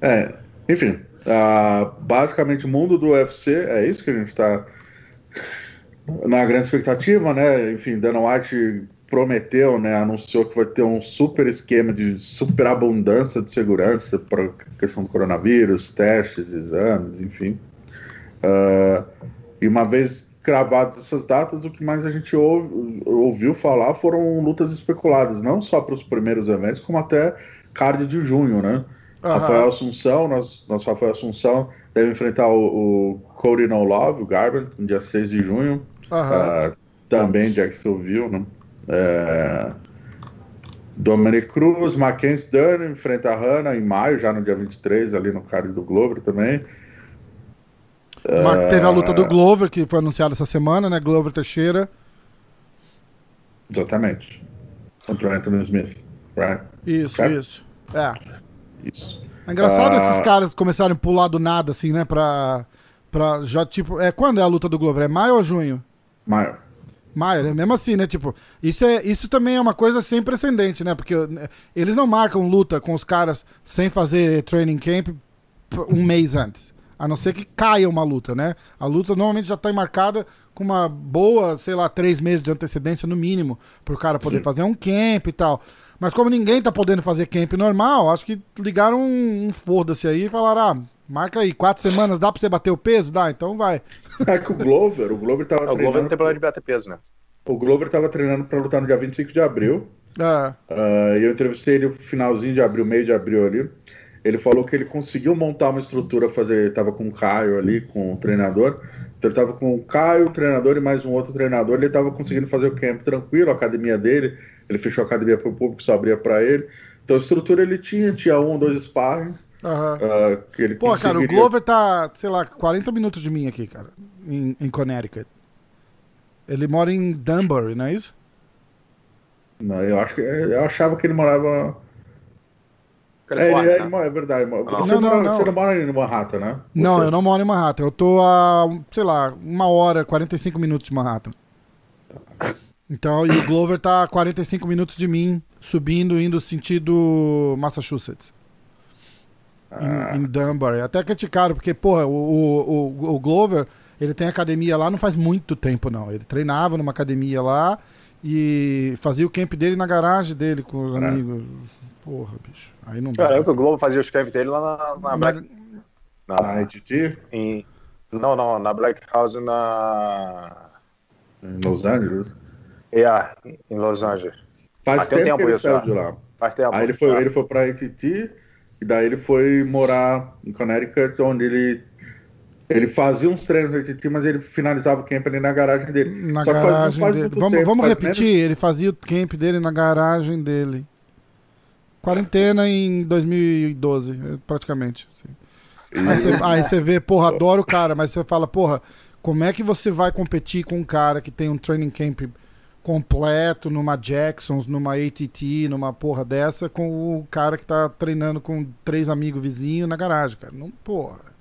S3: É, enfim, ah, basicamente o mundo do UFC é isso que a gente está na grande expectativa, né? Enfim, Dana White prometeu, né? Anunciou que vai ter um super esquema de superabundância de segurança para questão do coronavírus, testes, exames, enfim. Ah, e uma vez cravadas essas datas, o que mais a gente ouve- ouviu falar foram lutas especuladas, não só para os primeiros eventos, como até card de junho, né?
S1: Aham.
S3: Rafael Assunção, nosso, nosso Rafael Assunção deve enfrentar o, o Cody No Love, o Garbrandt, no dia 6 de junho.
S1: Aham.
S3: Ah, também Jacksonville, né? É... Dominic Cruz, Mackenzie Dunn enfrenta a Hannah em maio, já no dia 23, ali no card do Glover também.
S1: Mar- Teve a luta do Glover, que foi anunciada essa semana, né? Glover Teixeira.
S3: Exatamente. Contra o Anthony Smith. Right?
S1: Isso,
S3: Certo.
S1: isso. É.
S3: Isso.
S1: É engraçado
S3: Ah.
S1: esses caras começarem a pular do nada, assim, né? Pra, pra já, tipo... É, quando é a luta do Glover? É maio ou junho?
S3: Maio.
S1: Maio, né? Mesmo assim, né? Tipo, isso, é, isso também é uma coisa sem precedente, né? Porque né, eles não marcam luta com os caras sem fazer training camp um mês antes. A não ser que caia uma luta, né? A luta normalmente já tá marcada com uma boa, sei lá, três meses de antecedência no mínimo, pro cara poder
S3: Sim.
S1: fazer um camp e tal. Mas como ninguém tá podendo fazer camp normal, acho que ligaram um, um foda-se aí e falaram, ah, marca aí, quatro semanas, dá pra você bater o peso? Dá, então vai.
S3: É que o Glover, o Glover tava
S2: O Glover
S3: treinando.
S2: não tem problema de bater peso, né?
S3: O Glover tava treinando para lutar no dia 25 de abril.
S1: É,
S3: Ah, e eu entrevistei ele no finalzinho de abril, meio de abril ali. Ele falou que ele conseguiu montar uma estrutura, fazer. Ele tava com o Caio ali, com o treinador. Então ele tava com o Caio, o treinador e mais um outro treinador. Ele tava conseguindo fazer o camp tranquilo, a academia dele. Ele fechou a academia para o público, só abria para ele. Então a estrutura ele tinha, tinha um ou dois sparrings. Ah, que ele
S1: Pô, cara, o
S3: conseguiria-
S1: Glover tá, sei lá, 40 minutos de mim aqui, cara, em, em Connecticut. Ele mora em Danbury, não é isso?
S3: Não, eu acho que eu achava que ele morava. É, ele-
S2: Califórnia,
S3: ele
S2: né?
S3: mora- é verdade.
S2: Não.
S3: Você,
S1: Não,
S3: mora,
S1: não, não.
S3: você não mora em Manhattan, né?
S1: Não,
S3: Você-
S1: eu não moro em Manhattan. Eu tô a, sei lá, uma hora, 45 minutos de Manhattan. Então, e o Glover tá a 45 minutos de mim, subindo, indo sentido Massachusetts.
S3: Ah.
S1: Em, em Danbury. Até criticaram, porque, porra, o, o, o, Glover, ele tem academia lá não faz muito tempo, não. Ele treinava numa academia lá e fazia o camp dele na garagem dele com os
S3: É.
S1: amigos. Porra, bicho. Aí não dá.
S2: Cara, eu que o Globo fazia os camp dele lá na, na Black.
S3: Na
S2: Na,
S3: ITT,
S2: em, não, não, na Black House na.
S3: em Los Angeles.
S2: Yeah, em Los Angeles.
S3: Faz
S2: Ah, tem um
S3: tempo que
S2: tempo
S3: ele
S2: isso
S3: saiu
S2: já.
S3: de lá.
S2: Faz tempo.
S3: Aí ele foi,
S2: Ah,
S3: ele foi pra ITT e daí ele foi morar em Connecticut, onde ele ele fazia uns treinos na ITT, mas ele finalizava o camp ali na garagem dele.
S1: Na
S3: Só
S1: garagem
S3: faz
S1: dele. Vamos,
S3: tempo,
S1: vamos repetir, ele fazia o camp dele na garagem dele. Quarentena em 2012, eh, praticamente. assim. Aí você, aí você vê, porra, adoro o cara, mas você fala, porra, como é que você vai competir com um cara que tem um training camp completo numa Jacksons, numa ATT, numa porra dessa, com o cara que tá treinando com três amigos vizinhos na garagem, cara? Não, porra.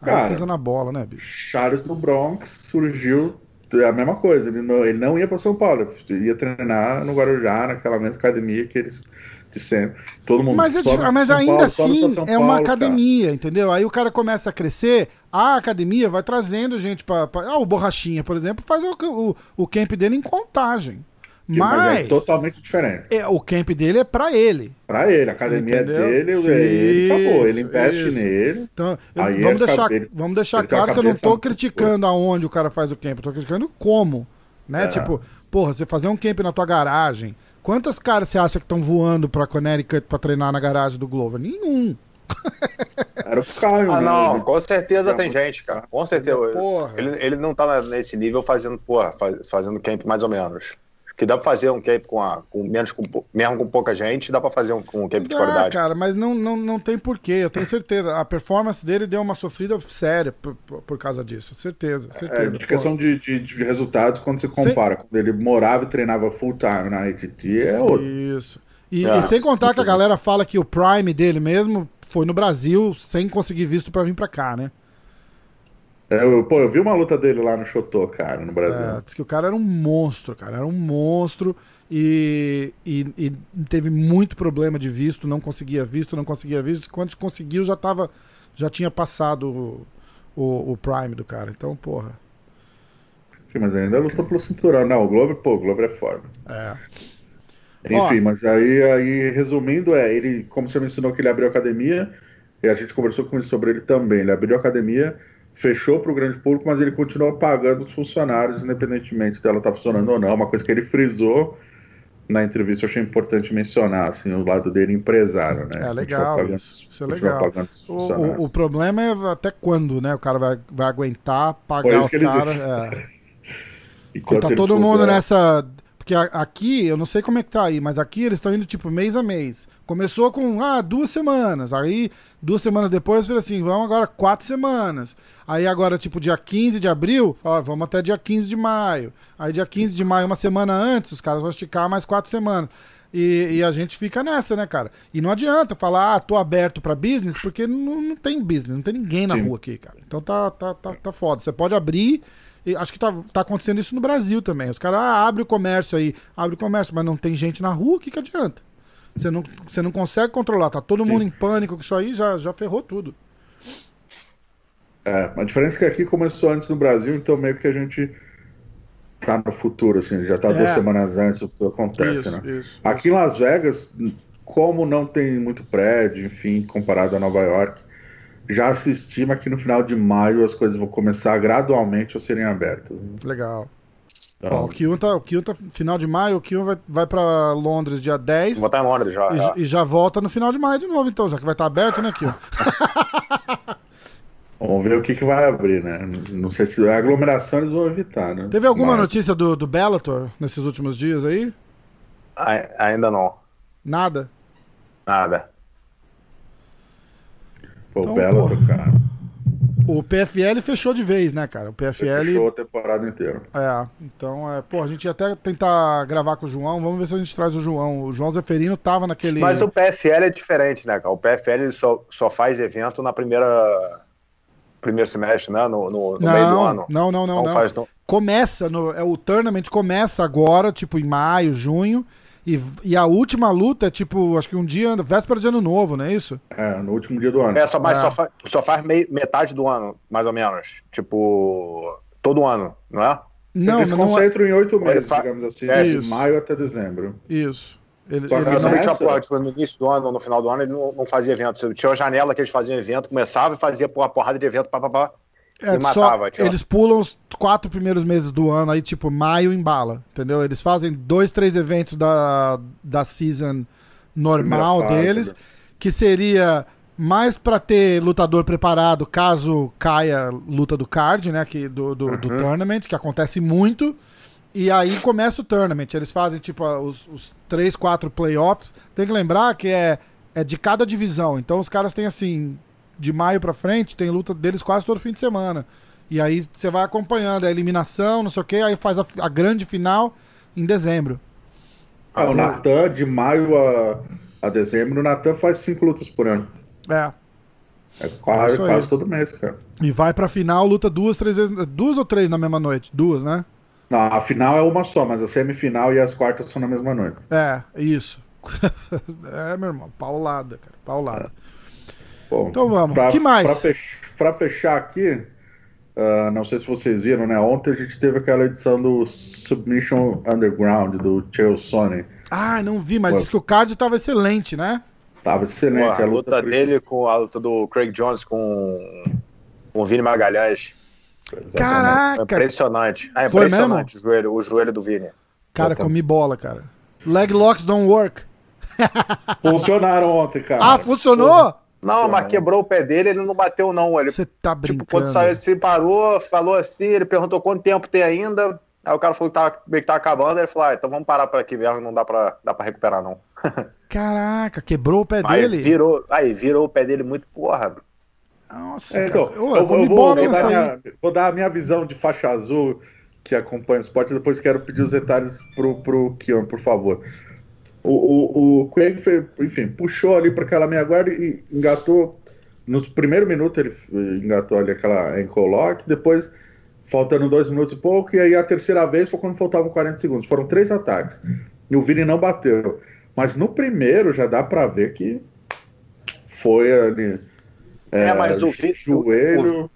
S1: Aí
S3: Cara,
S1: pisa na bola, né, bicho?
S3: Charles do Bronx surgiu a mesma coisa. Ele não, ele não ia para São Paulo, ele ia treinar no Guarujá, naquela mesma academia que eles de sempre. Todo mundo
S1: Mas, é
S3: pra
S1: mas ainda
S3: Paulo,
S1: assim é uma
S3: Paulo, cara.
S1: academia, entendeu? Aí o cara começa a crescer, a academia vai trazendo gente pra. pra- ah, o Borrachinha, por exemplo, faz o, o, o camp dele em contagem.
S3: Que-
S1: Mas,
S3: é totalmente diferente.
S1: é, o camp dele é pra ele.
S3: Pra ele, a academia
S1: Entendeu?
S3: dele,
S1: Sim,
S3: ele acabou. Ele investe
S1: isso.
S3: nele.
S1: Então, eu- vamos, deixar, vamos deixar
S3: uma
S1: claro que eu não tô criticando aonde o cara faz o camp, eu tô criticando como. Né?
S3: É.
S1: Tipo, porra, você fazer um camp na tua garagem. Quantos caras você acha que estão voando pra Connecticut pra treinar na garagem do Glover? Nenhum.
S3: Era o Caio,
S2: Ah,
S3: né?
S2: não, com certeza tem gente, cara. Com certeza.
S1: Porra.
S2: Ele, ele não tá nesse nível fazendo, porra, faz- fazendo camp mais ou menos. Que dá pra fazer um camp com, a, com menos, com, mesmo com pouca gente, dá pra fazer um, com um camp de
S1: Dá,
S2: qualidade.
S1: cara, mas não, não, não tem porquê, eu tenho certeza. A performance dele deu uma sofrida séria por, por- causa disso. Certeza,
S3: É,
S1: certeza.
S3: de questão de, de, de resultados, quando você compara, quando ele morava e treinava full time na ATT, é outro.
S1: Isso. E,
S2: Ah,
S1: e sem contar que a galera fala que o Prime dele mesmo foi no Brasil sem conseguir visto pra vir pra cá, né?
S3: Eu, pô, eu vi uma luta dele lá no Chotô, cara, no Brasil.
S1: É, diz que o cara era um monstro, cara. Era um monstro e, e, e teve muito problema de visto, não conseguia visto, não conseguia visto. Quando conseguiu, já tava. Já tinha passado o, o, o Prime do cara. Então, porra.
S3: Sim, mas ainda lutou pelo cinturão. Não, o Glover, pô, o Glover é foda.
S1: É.
S3: Enfim,
S1: Ó.
S3: mas aí, aí, resumindo, é, ele, como você mencionou que ele abriu academia, e a gente conversou com isso sobre ele também. Ele abriu academia, fechou para o grande público, mas ele continua pagando os funcionários, independentemente dela estar funcionando ou não. Uma coisa que ele frisou na entrevista, eu achei importante mencionar, assim, o lado dele empresário, né?
S1: É legal
S3: pagando-
S1: isso. Isso é legal. O, o, problema é até quando, né? O cara vai, vai aguentar pagar os caras. É. Porque tá todo mundo nessa. Porque a- aqui, eu não sei como é que tá aí, mas aqui eles estão indo tipo mês a mês. Começou com, ah, duas semanas. Aí, duas semanas depois, fez assim, vamos agora quatro semanas. Aí agora, tipo, dia 15 de abril, falaram, vamos até dia 15 de maio. Aí dia 15 de maio, uma semana antes, os caras vão esticar mais quatro semanas. E, e a gente fica nessa, né, cara? E não adianta falar, ah, tô aberto pra business, porque não, não tem business, não tem ninguém na
S3: Sim.
S1: rua aqui, cara. Então tá, tá, tá, tá foda. Você pode abrir, acho que tá, tá acontecendo isso no Brasil também. Os caras, ah, abre o comércio aí, abre o comércio, mas não tem gente na rua, o que, que adianta? Você não, você não consegue controlar, tá todo mundo em pânico com isso aí, já, já ferrou tudo.
S3: É, a diferença é que aqui começou antes no Brasil, então meio que a gente tá no futuro, assim, já tá
S1: É.
S3: duas semanas antes do que acontece,
S1: Isso,
S3: né?
S1: isso,
S3: Aqui em Las Vegas, como não tem muito prédio, enfim, comparado a Nova York, já se estima que no final de maio as coisas vão começar gradualmente a serem abertas.
S1: Legal.
S3: Então,
S1: Ó, o Kion tá, o Kion tá final de maio, o Kion vai, vai pra Londres dia 10
S2: Vou estar em Londres já.
S1: e,
S2: já.
S1: e já volta no final de maio de novo, então, já que vai estar aberto, né, Kion?
S3: Vamos ver o que, que vai abrir, né? Não sei se a aglomeração eles vão evitar, né?
S1: Teve alguma
S3: Mas-
S1: notícia do, do Bellator nesses últimos dias aí?
S2: Ai- Ainda não.
S1: Nada?
S2: Nada.
S3: Pô,
S1: Então,
S3: cara.
S1: O PFL fechou de vez, né, cara? O PFL.
S3: Fechou a temporada inteira.
S1: É, então, é, pô, a gente ia até tentar gravar com o João. Vamos ver se a gente traz o João. O João Zeferino tava naquele.
S2: Mas o PFL é diferente, né, cara? O PFL ele só, só faz evento na primeira. Primeiro semestre, né? No, no, no meio do
S1: não,
S2: ano.
S1: não, não, não,
S2: Não
S1: não.
S2: faz no-
S1: Começa no. É, o tournament começa agora, tipo, em maio, junho. E, e a última luta é tipo, acho que um dia, véspera de ano novo, não é isso?
S3: É, no último dia do ano.
S2: É, só, mas
S1: É.
S2: só, fa- só faz mei- metade do ano, mais ou menos. Tipo, todo ano, não é?
S1: Não,
S3: Eles
S1: não é.
S3: concentram em oito meses,
S2: fa-
S3: digamos assim,
S2: É,
S3: de
S1: isso.
S3: maio até dezembro.
S1: Isso. Ele,
S3: Só que
S1: ele não-
S2: Não porra, tipo, no início do ano ou no final do ano, ele não, não fazia evento. Tinha uma janela que eles faziam evento, começava e fazia porra, porrada de evento, pá, pá, pá,
S1: É,
S2: e matava.
S1: eles pulam os quatro primeiros meses do ano, aí tipo, maio embala, entendeu? Eles fazem dois, três eventos da, da season normal
S3: Primeira
S1: deles,
S3: né?
S1: que seria mais pra ter lutador preparado caso caia luta do card, né, que, do, do, do
S2: Uhum.
S1: tournament, que acontece muito, e aí começa o tournament. Eles fazem tipo os, os três, quatro playoffs. Tem que lembrar que é, é de cada divisão, então os caras têm assim, de maio pra frente, tem luta deles quase todo fim de semana. E aí você vai acompanhando a eliminação, não sei o que, aí faz a, a grande final em dezembro.
S3: Ah, o Natan, de maio a, a dezembro, o Natan faz cinco lutas por ano.
S1: É.
S3: É quase,
S1: aí.
S3: quase todo mês, cara.
S1: E vai pra final, luta duas, três vezes. Duas ou três na mesma noite? Duas, né?
S3: Não, a final é uma só, mas a semifinal e as quartas são na mesma noite.
S1: É, isso. é, meu irmão, paulada, cara. Paulada.
S3: Bom,
S1: Então vamos.
S3: Pra,
S1: Que mais?
S3: Pra, fech- pra fechar aqui, ah, não sei se vocês viram, né? Ontem a gente teve aquela edição do Submission Underground, do Chael Sonnen.
S1: Ah, não vi, mas
S3: Ué.
S1: disse que o card tava excelente, né?
S3: Tava excelente.
S2: Porra, a luta
S3: por-
S2: dele com a luta do Craig Jones com, com o Vini Magalhães.
S3: Exatamente.
S1: Caraca!
S2: impressionante. É
S1: Foi
S2: impressionante o joelho, o joelho do Vini.
S1: Cara, comi bola, cara. Leg locks don't work.
S3: Funcionaram ontem, cara.
S1: Ah, funcionou?
S2: Não, mas quebrou o pé dele, ele não bateu, não. Ele,
S1: Você tá brincando.
S2: tipo, quando saiu, se parou, falou assim, ele perguntou quanto tempo tem ainda. Aí o cara falou que tava, meio que tava acabando, ele falou, ah, então vamos parar por aqui mesmo, não dá pra, dá pra recuperar, não.
S1: Caraca, quebrou o pé
S2: Aí
S1: dele.
S2: virou, aí virou o pé dele muito, porra.
S1: Nossa,
S3: É, então,
S1: cara.
S3: eu,
S1: eu vou
S3: eu vou, vou, dar minha, vou dar a minha visão de faixa azul que acompanha o esporte, depois quero pedir os detalhes pro, pro Kion, por favor. O, o, o Craig, foi, enfim, puxou ali para aquela meia guarda e engatou. Nos primeiros minutos ele eh, engatou ali aquela ankle lock, depois faltando dois minutos e pouco, e aí a terceira vez foi quando faltavam 40 segundos. Foram três ataques. E o Vini não bateu. Mas no primeiro já dá para ver que foi ali.
S2: É, mas o Vi-
S3: joelho.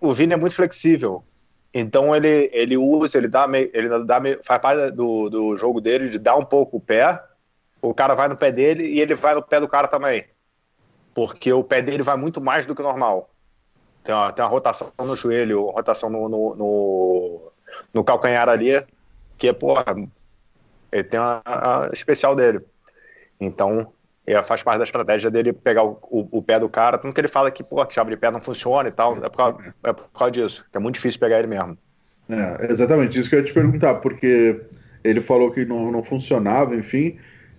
S2: O Vini é muito flexível. Então ele, ele usa, ele dá meio, ele dá meio, faz parte do, do jogo dele de dar um pouco o pé. O cara vai no pé dele e ele vai no pé do cara também. Porque o pé dele vai muito mais do que o normal. Tem uma, tem uma rotação no joelho, rotação no, no, no, no calcanhar ali, que porra, ele tem a especial dele. Então, é, faz parte da estratégia dele pegar o, o, o pé do cara. Tanto que ele fala que, pô, que chave de pé não funciona e tal. É por causa, é por causa disso. Que é muito difícil pegar ele mesmo.
S3: É, exatamente, isso que eu ia te perguntar, porque ele falou que não, não funcionava, enfim,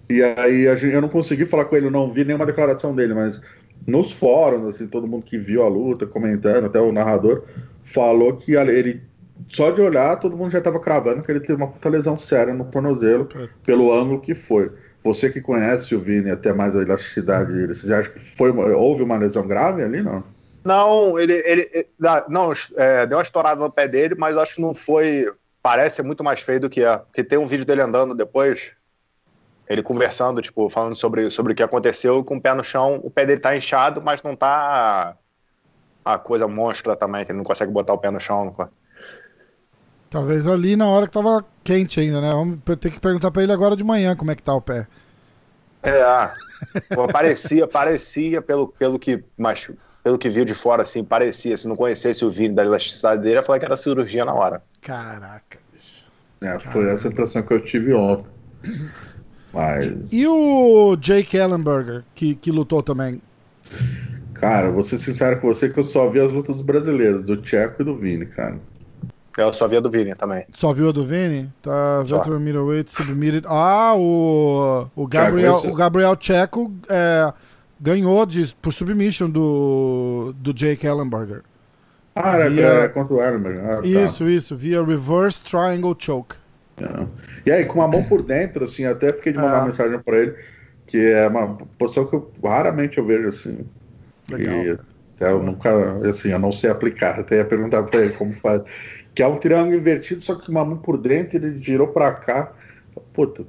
S3: e aí a gente, eu não consegui falar com ele, eu não vi nenhuma declaração dele, mas nos fóruns, assim, todo mundo que viu a luta, comentando, até o narrador, falou que ele, só de olhar, todo mundo já estava cravando que ele teve uma puta lesão séria no tornozelo, pelo ângulo que foi. Você que conhece o Vini, até mais a elasticidade dele, você acha que foi, houve uma lesão grave ali, não?
S2: Não, ele, ele, não, é, deu uma estourada no pé dele, mas acho que não foi. Parece muito mais feio do que é. Porque tem um vídeo dele andando depois, ele conversando, tipo, falando sobre, sobre o que aconteceu, com o pé no chão, o pé dele tá inchado, mas não tá a coisa monstra também, que ele não consegue botar o pé no chão. não
S1: Talvez ali na hora que tava quente ainda, né? Vamos ter que perguntar pra ele agora de manhã como é que tá o pé.
S2: É, ah, pô, parecia, parecia, pelo, pelo que. Mas pelo que viu de fora, assim, parecia. Se não conhecesse o vídeo da elasticidade dele, ia falar que era cirurgia na hora.
S1: Caraca, bicho.
S3: É, foi essa impressão que eu tive ontem. Mas,
S1: E o Jake Ellenberger, que, que lutou também?
S3: cara, vou ser sincero com você que eu só vi as lutas dos brasileiros, do Tcheco e do Vini, cara.
S2: Eu só vi a do Vini também.
S1: Só viu a do Vini? Tá,
S2: Só.
S1: veteran middleweight, submitted. Ah, o, o Gabriel, o Gabriel Checo é, ganhou de, por submission do, do Jake Ellenberger.
S3: Ah, era,
S1: Via-
S3: era contra o Erlenberg. Ah, tá.
S1: Isso, isso, via reverse triangle choke.
S3: É. E aí, com uma mão por dentro, assim, até fiquei de mandar
S1: Ah.
S3: uma mensagem pra ele, que é uma posição que eu raramente eu vejo assim.
S1: Legal.
S3: E até eu nunca, assim, eu não sei aplicar. Até ia perguntar pra ele como faz. Que é um triângulo invertido, só que uma mão por dentro, ele girou pra cá. Puta,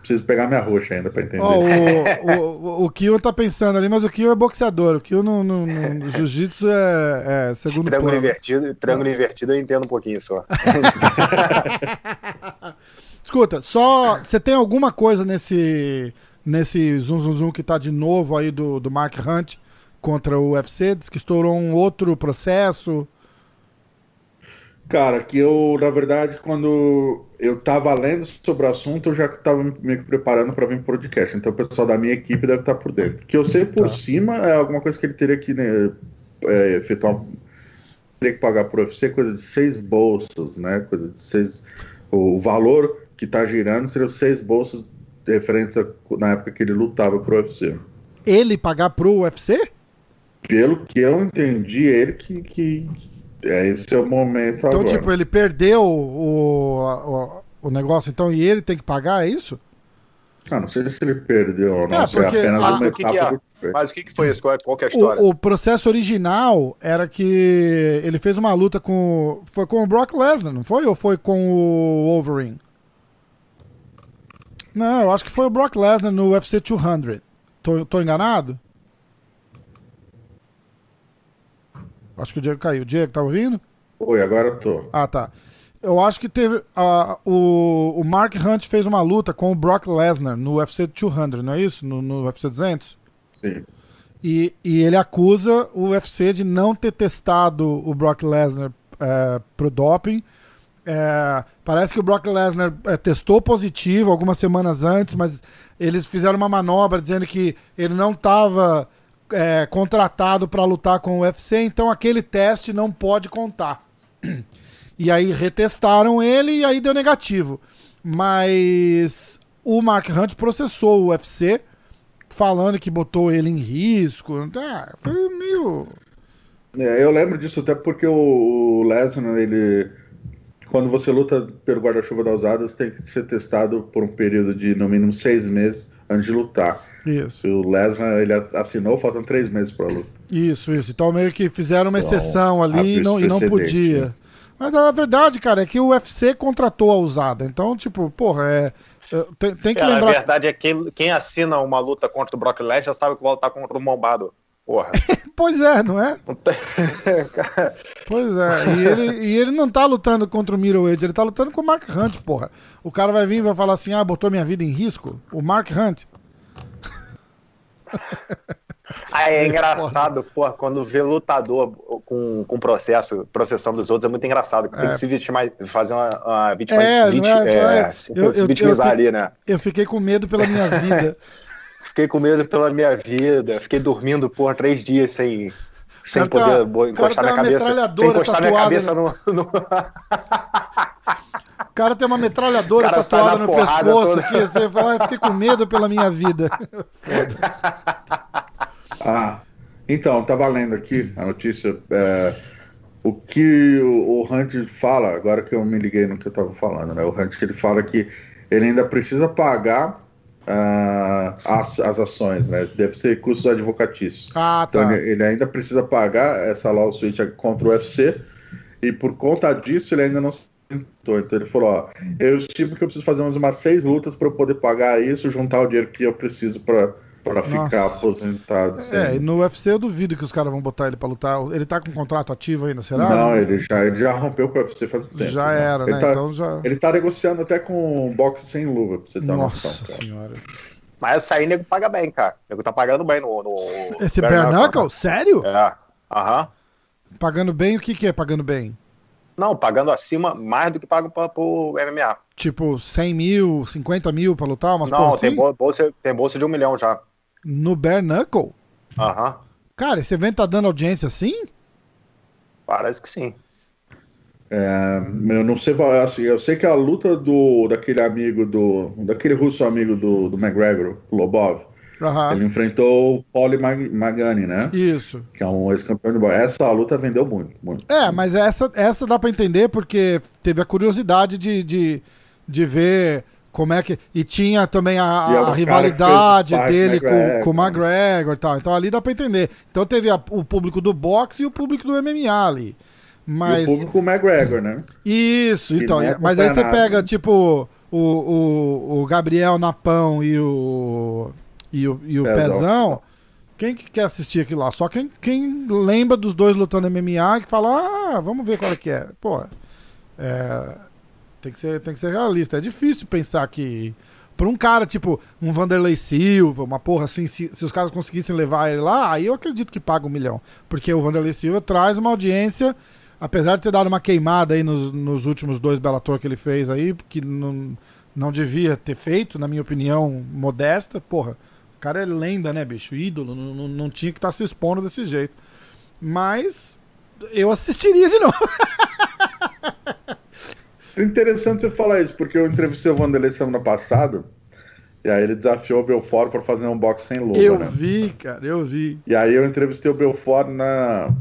S3: preciso pegar minha roxa ainda pra entender.
S1: Ó, o, o, o, o tá pensando ali, mas o Kio é boxeador. O Kio no, no, no- no jiu-jitsu é, é segundo
S2: Triângulo
S1: plano.
S2: invertido, triângulo invertido eu entendo um pouquinho só.
S1: Escuta, só. Você tem alguma coisa nesse. Nesse Zoom Zoom Zoom que tá de novo aí do, do Mark Hunt contra o UFC? Diz que estourou um outro processo.
S3: Cara, que eu, na verdade, quando eu tava lendo sobre o assunto, eu já tava me preparando para vir pro podcast. Então o pessoal da minha equipe deve estar por dentro. Que eu sei por
S1: Tá.
S3: cima é alguma coisa que ele teria que né, é, efetuar. Teria que pagar pro UFC coisa de seis bolsas, né? Coisa de seis. O valor que tá girando seria os seis bolsas referentes a, na época que ele lutava pro UFC.
S1: Ele pagar pro UFC?
S3: Pelo que eu entendi, ele que. que é, esse é o momento
S1: Então,
S3: agora.
S1: tipo, ele perdeu o, o, o negócio, então, e ele tem que pagar, é isso?
S3: Ah, não sei se ele perdeu ou não,
S1: É,
S3: é
S1: porque
S3: apenas
S1: a-
S3: uma
S2: o que que é?
S3: do
S2: Mas o que, que foi isso? Qual é, qual que é a história?
S1: O, o processo original era que ele fez uma luta com. Foi com o Brock Lesnar, não foi? Ou foi com o Wolverine? Não, eu acho que foi o Brock Lesnar no UFC 200. Tô, tô enganado? Acho que o Diego caiu. Diego, tá ouvindo?
S3: Oi, agora eu tô.
S1: Ah, tá. Eu acho que teve. ah, o, o Mark Hunt fez uma luta com o Brock Lesnar no UFC 200, não é isso? No, no UFC 200?
S3: Sim.
S1: E, e ele acusa o UFC de não ter testado o Brock Lesnar é, pro doping. É, parece que o Brock Lesnar é, testou positivo algumas semanas antes, mas eles fizeram uma manobra dizendo que ele não estava é, contratado para lutar com o UFC, então aquele teste não pode contar. E aí retestaram ele e aí deu negativo. Mas o Mark Hunt processou o UFC falando que botou ele em risco. Ah, foi meio.
S3: É, eu lembro disso até porque o Lesnar, ele. Quando você luta pelo guarda-chuva das usadas, tem que ser testado por um período de no mínimo seis meses antes de lutar.
S1: Isso.
S3: E o Lesnar, ele assinou, faltam três meses para luta.
S1: Isso, isso. Então meio que fizeram uma então, exceção ali e não, e não podia. Né? Mas a verdade, cara, é que o UFC contratou a usada. Então, tipo, porra, é. é tem, tem que é, lembrar.
S2: A verdade é que quem assina uma luta contra o Brock Lesnar sabe que vai lutar contra o Mombado. Porra.
S1: pois é, não é? pois é. E ele, e ele não tá lutando contra o Middleweight, ele tá lutando com o Mark Hunt, porra. O cara vai vir e vai falar assim: ah, botou minha vida em risco? O Mark Hunt.
S2: Ah, é engraçado, pô, quando vê lutador com, com processo, processando os outros, é muito engraçado. Tem é. que se vitimar, fazer uma, uma vítima, é, vit, é, é, se, eu, se vitimizar
S1: eu,
S2: ali, né?
S1: Eu fiquei com medo pela minha vida.
S2: fiquei com medo pela minha vida. Fiquei dormindo, por três dias sem, sem poder tá, encostar minha cabeça. Sem encostar minha cabeça no... no...
S1: O cara tem uma metralhadora tatuada no pescoço toda. aqui. Você fala, ah, fiquei com medo pela minha vida.
S3: ah, então, tá valendo aqui a notícia. É, o que o, o Hunt fala, agora que eu me liguei no que eu tava falando, né? O Hunt ele fala que ele ainda precisa pagar uh, as, as ações, né? Deve ser custos advocatícios.
S1: Ah,
S3: tá. Então ele, ele ainda precisa pagar essa lawsuit contra o UFC e por conta disso ele ainda não então ele falou: ó, eu estimo que eu preciso fazer umas seis lutas para eu poder pagar isso, juntar o dinheiro que eu preciso para para ficar aposentado.
S1: É, e no UFC eu duvido que os caras vão botar ele para lutar. Ele tá com contrato ativo ainda, será?
S3: Não, ele já, ele já rompeu com o UFC faz tempo.
S1: Já né? era,
S3: ele
S1: né?
S3: Tá,
S1: então já...
S3: Ele tá negociando até com boxe sem luva, pra você ter
S1: Nossa
S3: uma noção.
S1: senhora.
S2: Mas essa aí nego paga bem, cara. O nego tá pagando bem no. no
S1: Esse Bare Knuckle? Sério?
S2: É. Aham.
S1: Pagando bem, o que, que é pagando bem?
S2: Não, pagando acima mais do que pago pra, pro MMA.
S1: Tipo, 100 mil, 50 mil pra lutar? Umas
S2: Não, tem, assim? bolsa, tem bolsa de um milhão já.
S1: No Bare Knuckle?
S2: Aham.
S1: Cara, esse evento tá dando audiência assim?
S2: Parece que sim.
S3: É, eu não sei, assim, eu sei que a luta do daquele amigo do daquele russo amigo do, do McGregor, Lobov,
S1: Uhum.
S3: Ele enfrentou o Pauli Magani, né?
S1: Isso.
S3: Que é um ex-campeão de boxe. Essa luta vendeu muito, muito.
S1: É, mas essa, essa dá pra entender porque teve a curiosidade de, de, de ver como é que. E tinha também a, a rivalidade dele com, com o McGregor e tal. Então ali dá pra entender. Então teve a, o público do boxe e o público do MMA ali. Mas... E
S3: o público McGregor, né?
S1: Isso, então. Mas aí você pega, tipo, o, o, o Gabriel Napão e o e o, e o Pezão. Pezão. Quem que quer assistir aquilo lá? Só quem, quem lembra dos dois lutando MMA que fala, ah, vamos ver qual é que é. Pô, é, tem, que ser, tem que ser realista. É difícil pensar que. Pra um cara, tipo, um Vanderlei Silva, uma porra assim, se, se os caras conseguissem levar ele lá, aí eu acredito que paga um milhão. Porque o Vanderlei Silva traz uma audiência, apesar de ter dado uma queimada aí nos, nos últimos dois Bellator que ele fez aí, que não, não devia ter feito, na minha opinião, modesta, porra cara é lenda, né, bicho? Ídolo, não, não, não tinha que estar tá se expondo desse jeito. Mas eu assistiria de novo.
S3: É interessante você falar isso, porque eu entrevistei o Vanderlei semana passada. E aí ele desafiou o Belfort para fazer um box sem luva,
S1: Eu
S3: né?
S1: vi, cara, eu vi.
S3: E aí eu entrevistei o Belfort na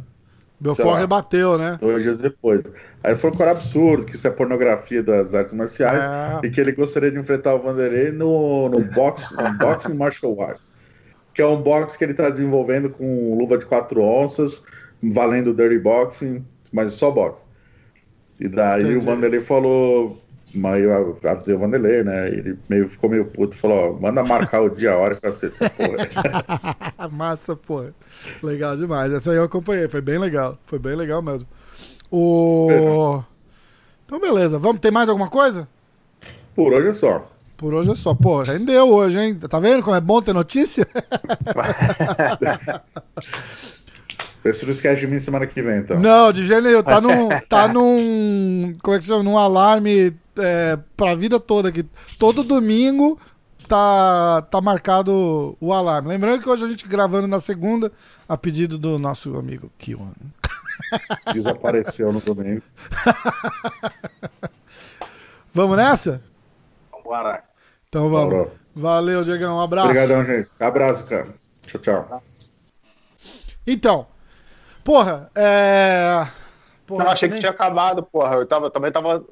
S1: Belfort rebateu, né?
S3: Dois dias depois. Aí ele falou que era absurdo, que isso é pornografia das artes marciais é. e que ele gostaria de enfrentar o Vanderlei no, no box, no Boxing Martial Arts, que é um boxe que ele está desenvolvendo com luva de 4 onças, valendo dirty boxing, mas só boxe. E daí Entendi. o Vanderlei falou, mas eu avisei o Vanderlei, né? Ele meio, ficou meio puto, falou, ó, manda marcar o dia, a hora que eu aceito essa porra.
S1: Massa, pô. Legal demais. Essa aí eu acompanhei, foi bem legal. Foi bem legal mesmo. O... Então, beleza. Vamos, tem mais alguma coisa?
S3: Por hoje é só.
S1: Por hoje é só. Pô, rendeu hoje, hein? Tá vendo como é bom ter notícia?
S3: Vê se não esquece de mim semana que vem, então.
S1: Não, de jeito nenhum. Tá num. Tá num. Como é que chama? Num alarme é, pra vida toda. Que todo domingo tá, tá marcado o alarme. Lembrando que hoje a gente gravando na segunda, a pedido do nosso amigo Kiwan.
S3: Desapareceu no domingo.
S1: Vamos nessa?
S2: Vambora.
S1: Então vamos.
S3: Bora.
S1: Valeu, Diegão. Um abraço.
S3: Obrigadão, gente. Abraço, cara. Tchau, tchau.
S1: Então, porra, é. Porra,
S2: Não, achei que tinha acabado, porra. Eu tava, também tava.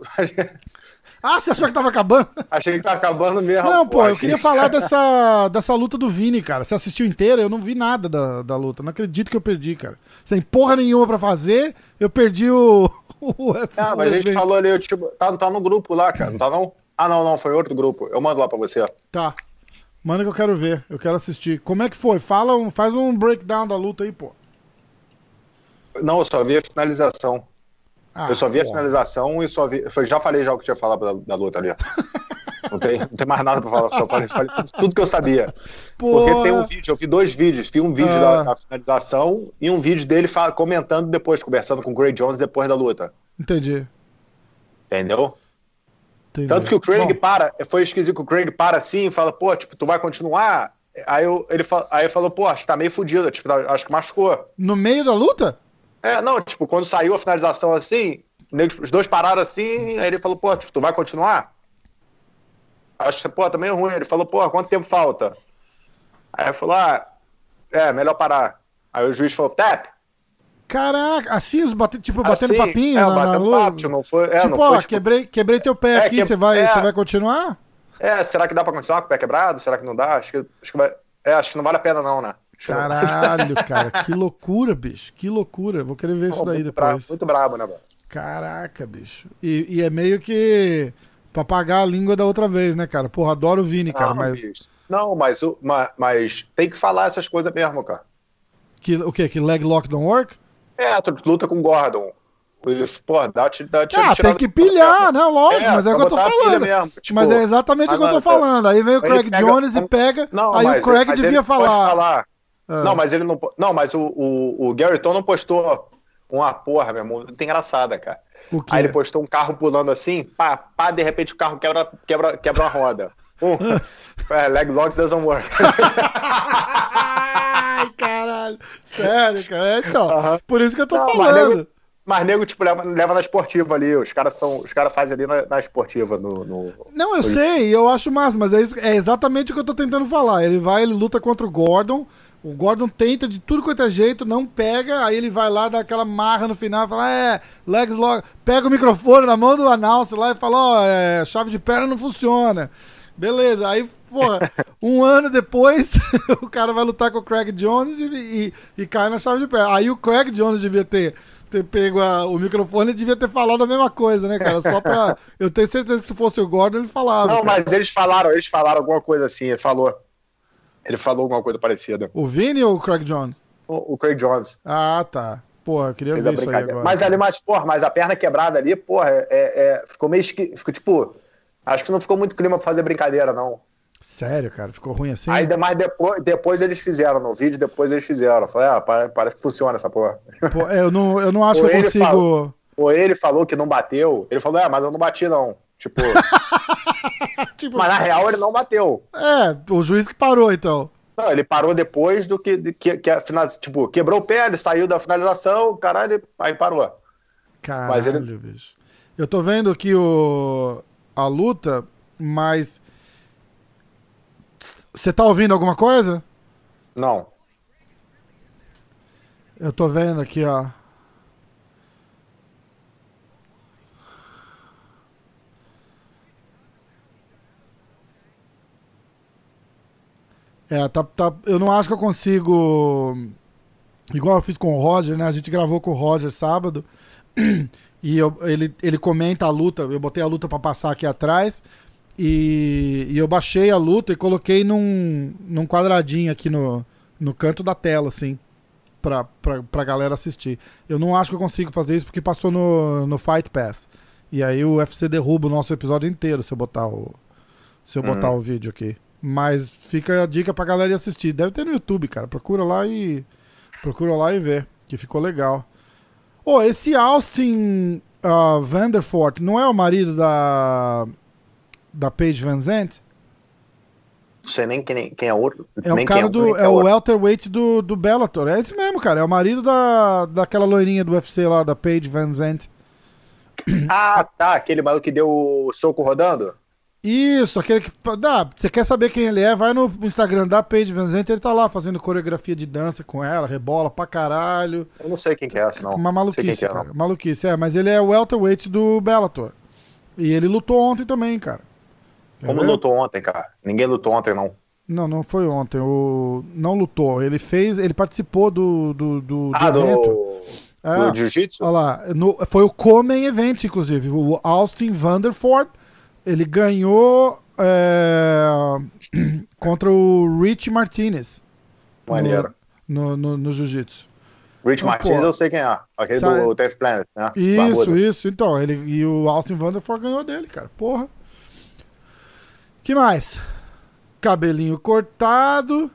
S1: Ah, você achou que tava acabando?
S2: achei que tava acabando mesmo.
S1: Não, pô, eu queria
S2: que-
S1: falar dessa, dessa luta do Vini, cara. Você assistiu inteira? Eu não vi nada da, da luta. Não acredito que eu perdi, cara. Sem porra nenhuma pra fazer, eu perdi o. o
S2: Ah, mas a gente falou ali, eu, tipo, tá, tá no grupo lá, cara. Não tá não? Ah, não, não, foi outro grupo. Eu mando lá pra você.
S1: Tá. Manda que eu quero ver, eu quero assistir. Como é que foi? Fala, um, faz um breakdown da luta aí, pô.
S2: Não, eu só vi a finalização.
S1: Ah,
S2: eu só vi a
S1: porra.
S2: finalização e só vi. Eu já falei já o que tinha falado da, da luta ali. Não tem, não tem mais nada pra falar, só falei, falei tudo, que eu sabia. Porque
S1: Porra.
S2: tem um vídeo, eu vi dois vídeos. Vi um vídeo
S1: Ah.
S2: da, da finalização e um vídeo dele fa- comentando depois, conversando com o Gray Jones depois da luta.
S1: Entendi.
S2: Entendeu?
S1: entendi.
S2: Tanto que o Craig
S1: Bom,
S2: para, foi esquisito que o Craig para assim e fala, pô, tipo, tu vai continuar? Aí, eu, ele, aí falou, pô, acho que tá meio fudido, tipo, tá- acho que machucou.
S1: No meio da luta?
S2: É, não, tipo, quando saiu a finalização assim, os dois pararam assim, aí ele falou, pô, tipo, tu vai continuar? Acho que, pô, tá meio ruim. Ele falou, pô, quanto tempo falta? Aí eu falou, ah, é, melhor parar. Aí o juiz falou, tap.
S1: Caraca, assim, os bate, tipo, batendo
S2: Assim,
S1: papinho
S2: é,
S1: na,
S2: batendo papo, tipo, não foi, é,
S1: tipo,
S2: não
S1: ó,
S2: foi, tipo,
S1: quebrei, quebrei teu pé
S2: É,
S1: aqui,
S2: que-
S1: você vai,
S2: é.
S1: você vai continuar?
S2: é, será que dá pra continuar com o pé quebrado? Será que não dá? Acho que, acho que vai, é, acho que não vale a pena não, né?
S1: Caralho, cara, que loucura, bicho, que loucura. Vou querer ver isso daí
S2: brabo,
S1: depois.
S2: muito brabo, né, mano?
S1: Caraca, bicho. E, e é meio que pra pagar a língua da outra vez, né, cara? Porra, adoro o Vini, cara,
S2: Não,
S1: mas
S2: bicho. Não, mas, o- ma- mas tem que falar essas coisas mesmo, cara.
S1: que, o quê? Que leg lock don't work?
S2: É, tu luta com o Gordon. Pô, dá, dá,
S1: Ah, tem que pilhar, não, lógico, mas é o que eu tô falando.
S2: mesmo, tipo,
S1: mas é exatamente o que eu tô falando. Aí vem o Craig
S2: pega-
S1: Jones e pega.
S2: Não,
S1: aí
S2: mas-
S1: o Craig
S2: mas
S1: devia
S2: pode
S1: falar. Ah.
S2: Não, mas ele não. Não, mas o, o, o Gary Tom não postou uma porra, meu irmão. Muito engraçada, cara.
S1: O quê?
S2: Aí ele postou um carro pulando assim, pá, pá, de repente o carro quebra, quebra, quebra uma roda. Um, é, leg locks doesn't work.
S1: Ai, caralho. Sério, cara. É, Então,
S2: Aham.
S1: por isso que eu tô
S2: Não,
S1: falando.
S2: mas nego, tipo, leva, leva na esportiva ali. Os caras são. Os caras fazem ali na, na esportiva no. no-
S1: Não, eu
S2: Foi
S1: sei, eu acho massa, mas é, isso- é exatamente o que eu tô tentando falar. Ele vai, ele luta contra o Gordon. O Gordon tenta de tudo quanto é jeito, não pega, aí ele vai lá, dá aquela marra no final, fala, é, legs logo, pega o microfone na mão do announcer lá e fala, ó, é, chave de perna não funciona. Beleza, aí, porra, um ano depois, o cara vai lutar com o Craig Jones e, e- e cai na chave de perna. Aí o Craig Jones devia ter, ter pego a- o microfone e devia ter falado a mesma coisa, né, cara? Só pra. Eu tenho certeza que se fosse o Gordon, ele falava.
S2: Não,
S1: cara.
S2: mas eles falaram, eles falaram alguma coisa assim. Ele falou. Ele falou alguma coisa parecida.
S1: O Vini ou o Craig Jones?
S2: O, o Craig Jones.
S1: Ah, tá. Porra, eu queria
S2: Fez
S1: ver isso aí agora.
S2: Mas ali, mas, porra, mas a perna quebrada ali, porra, é, é- ficou meio esqui... Ficou tipo. Acho que não ficou muito clima pra fazer brincadeira, não.
S1: Sério, cara, ficou ruim assim?
S2: Aí, mas depois, depois eles fizeram, no vídeo, depois eles fizeram. Eu Falei, ah, pare- parece que funciona essa porra.
S1: Pô, é, eu, não, eu não acho
S2: Ou
S1: que eu consigo.
S2: falou. Ou ele falou que não bateu. Ele falou, é, mas eu não bati, não. Tipo,
S1: Tipo,
S2: mas na real ele não bateu.
S1: É, o juiz que parou, então.
S2: Não, ele parou depois do que, que, que a final, tipo, quebrou o pé, ele saiu da finalização, caralho, aí parou.
S1: Caralho,
S2: Mas ele-
S1: bicho. Eu tô vendo aqui o, a luta, mas. Você tá ouvindo alguma coisa?
S2: Não.
S1: Eu tô vendo aqui, ó. É, tá, tá, eu não acho que eu consigo. Igual eu fiz com o Roger, né? A gente gravou com o Roger sábado. E eu- ele, ele comenta a luta. Eu botei a luta pra passar aqui atrás. E, e eu baixei a luta e coloquei num, num quadradinho aqui no, no canto da tela, assim pra, pra, pra galera assistir. Eu não acho que eu consigo fazer isso porque passou no, no Fight Pass. E aí o UFC derruba o nosso episódio inteiro se eu botar o, se eu botar o vídeo aqui. Mas fica a dica pra galera ir assistir. Deve ter no YouTube, cara. Procura lá e. Procura lá e vê. Que ficou legal. Ô, esse Austin ah, Vanderfort não é o marido da. Da Paige Van Zandt?
S2: Não sei nem quem, quem é outro.
S1: É o cara
S2: quem
S1: do. É
S2: quem
S1: o welterweight do, do Bellator. É esse mesmo, cara. É o marido da, daquela loirinha do UFC lá, da Paige Van Zandt.
S2: Ah, tá. Aquele maluco que deu o soco rodando?
S1: Isso, aquele que. Dá, você quer saber quem ele é? Vai no Instagram da Paige Van Zandt, ele tá lá fazendo coreografia de dança com ela, rebola pra caralho.
S2: Eu não sei quem que é essa, não.
S1: Uma maluquice,
S2: que é,
S1: cara. Maluquice, é. Mas ele é o welterweight do Bellator. E ele lutou ontem também, cara. Quer
S2: Como
S1: ver?
S2: lutou ontem, cara? Ninguém lutou ontem, não.
S1: Não, não foi ontem. O... Não lutou. Ele fez. Ele participou do, do, do, do
S2: Ah,
S1: evento.
S2: do,
S1: É.
S2: do Jiu-Jitsu?
S1: Olha lá, no- foi o Comen Event, inclusive. O Austin Vanderford, ele ganhou é, contra o Rich Martinez
S2: Maneiro.
S1: no, no, no Jiu-Jitsu.
S2: Rich
S1: Não,
S2: Martins
S1: pô.
S2: eu sei quem é. Aquele
S1: Sabe-
S2: do Tenth Planet, né?
S1: Isso, isso. Então, ele, e o Austin Vanderford ganhou dele, cara. Porra. que mais? Cabelinho cortado.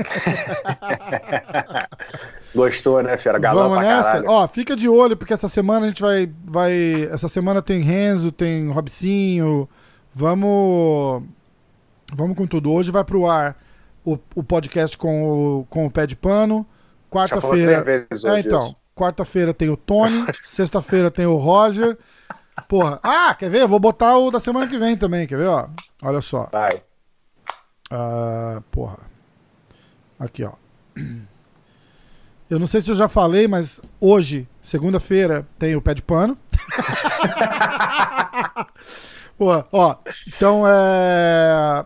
S2: Gostou, né, fera? Galã
S1: Vamos nessa?
S2: caralho.
S1: Ó, fica de olho, porque essa semana a gente vai. vai essa semana tem Renzo, tem Robicinho. Vamos. Vamos com tudo. Hoje vai pro ar o, o podcast com o, com o pé de pano. Quarta-feira. É, então.
S2: isso.
S1: Quarta-feira tem o Tony. Sexta-feira tem o Roger. Porra. Ah, quer ver? Eu vou botar o da semana que vem também, quer ver? Ó? Olha só.
S2: Vai.
S1: Ah, porra. Aqui, ó. Eu não sei se eu já falei, mas hoje, segunda-feira, tem o pé de pano. Porra, ó. Então é.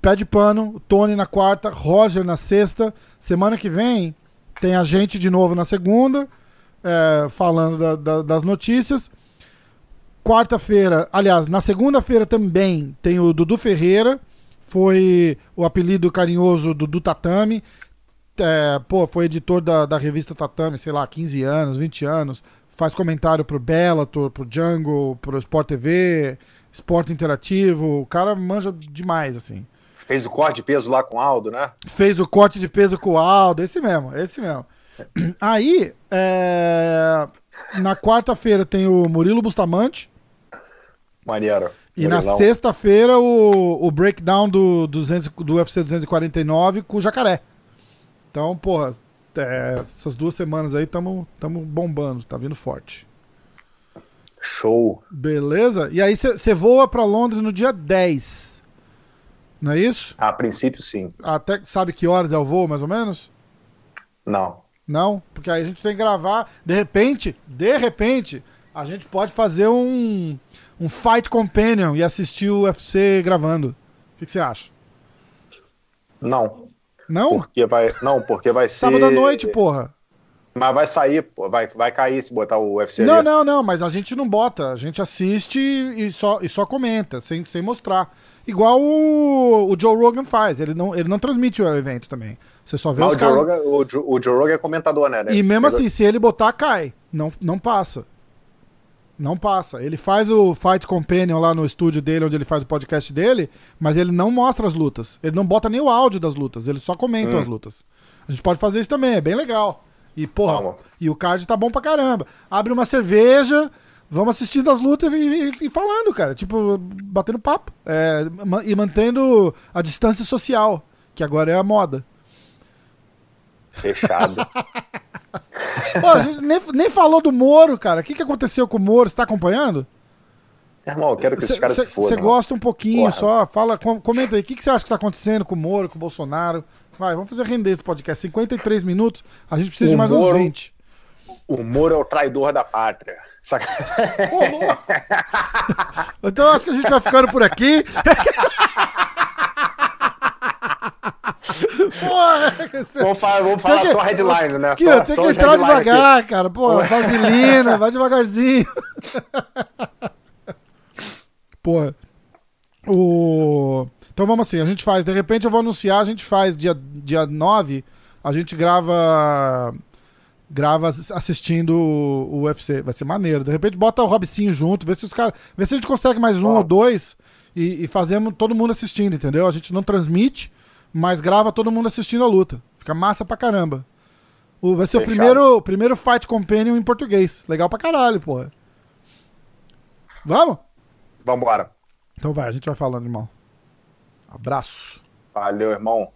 S1: Pé de pano, Tony na quarta, Roger na sexta. Semana que vem tem a gente de novo na segunda, é, falando da- da- das notícias. Quarta-feira, aliás, na segunda-feira também tem o Dudu Ferreira, foi o apelido carinhoso Dudu Tatame. É, pô, foi editor da, da revista Tatame, sei lá, 15 anos, 20 anos. Faz comentário pro Bellator, pro Jungle, pro Sport TV, Esporte Interativo. O cara manja demais, assim.
S2: Fez o corte de peso lá com o Aldo, né?
S1: Fez o corte de peso com o Aldo, esse mesmo, esse mesmo. Aí, é, na quarta-feira tem o Murilo Bustamante.
S2: Maneiro.
S1: E na sexta-feira o, o breakdown do, 200, do UFC 249 com o Jacaré. Então, porra, é, essas duas semanas aí tamo, tamo bombando, tá vindo forte.
S2: Show.
S1: Beleza? E aí você voa pra Londres no dia 10. Não é isso?
S2: A princípio, sim.
S1: Até sabe que horas é o voo, mais ou menos?
S2: Não.
S1: Não, porque aí a gente tem que gravar. De repente, de repente, a gente pode fazer um, um Fight Companion e assistir o UFC gravando. O que você acha?
S2: Não.
S1: Não?
S2: Porque vai. Não, porque vai ser.
S1: Sábado à noite, porra.
S2: Mas vai sair, pô. Vai, vai cair se botar o UFC
S1: Não,
S2: ali.
S1: não, não, mas a gente não bota. A gente assiste e só, e só comenta, sem, sem mostrar. Igual o, o Joe Rogan faz. Ele não, ele não transmite o evento também. Você só vê
S2: Mas
S1: os
S2: o Joe. Rogan, o, Joe, o Joe Rogan é comentador, né?
S1: E mesmo assim, se ele botar, cai. Não, não passa. Não passa. Ele faz o Fight Companion lá no estúdio dele, onde ele faz o podcast dele, mas ele não mostra as lutas. Ele não bota nem o áudio das lutas, ele só comenta
S2: Hum.
S1: as lutas. A gente pode fazer isso também, é bem legal. E, porra,
S2: Vamos.
S1: e o card tá bom pra caramba. Abre uma cerveja, vamos assistindo as lutas e, e- e falando, cara. Tipo, batendo papo. É, e mantendo a distância social, que agora é a moda.
S2: Fechado.
S1: Pô, a gente nem, nem falou do Moro, cara. O que, que aconteceu com o Moro? Você tá acompanhando?
S2: Irmão, eu quero que esses caras se fodam.
S1: Você gosta um pouquinho
S2: Porra.
S1: só. Fala, com- comenta aí. O que, que você acha que tá acontecendo com o Moro, com o Bolsonaro? Vai, vamos fazer render esse podcast. 53 minutos. A gente precisa de
S2: O
S1: mais
S2: Moro-
S1: uns 20.
S2: O Moro é o traidor da pátria. Saca...
S1: Então eu acho que a gente vai ficando por aqui. Porra,
S2: Vamos falar, vamos falar
S1: que-
S2: só headline, né?
S1: Aqui,
S2: só,
S1: tem que entrar
S2: headline aqui.
S1: devagar, cara. Pô, vaselina, vai devagarzinho. Pô, o... Então vamos assim, a gente faz, de repente eu vou anunciar, a gente faz dia, dia 9, a gente grava grava ass- assistindo o UFC, vai ser maneiro. De repente bota o Robicinho junto, vê se os caras, vê se a gente consegue mais um ou dois e, e fazemos todo mundo assistindo, entendeu? A gente não transmite, mas grava todo mundo assistindo a luta. Fica massa pra caramba. O, vai ser o
S2: Fechado.
S1: primeiro, o primeiro Fight Companion em português. Legal pra caralho, porra. Vamos?
S2: Vambora.
S1: Então vai, a gente vai falando, irmão. Abraço.
S2: Valeu, irmão.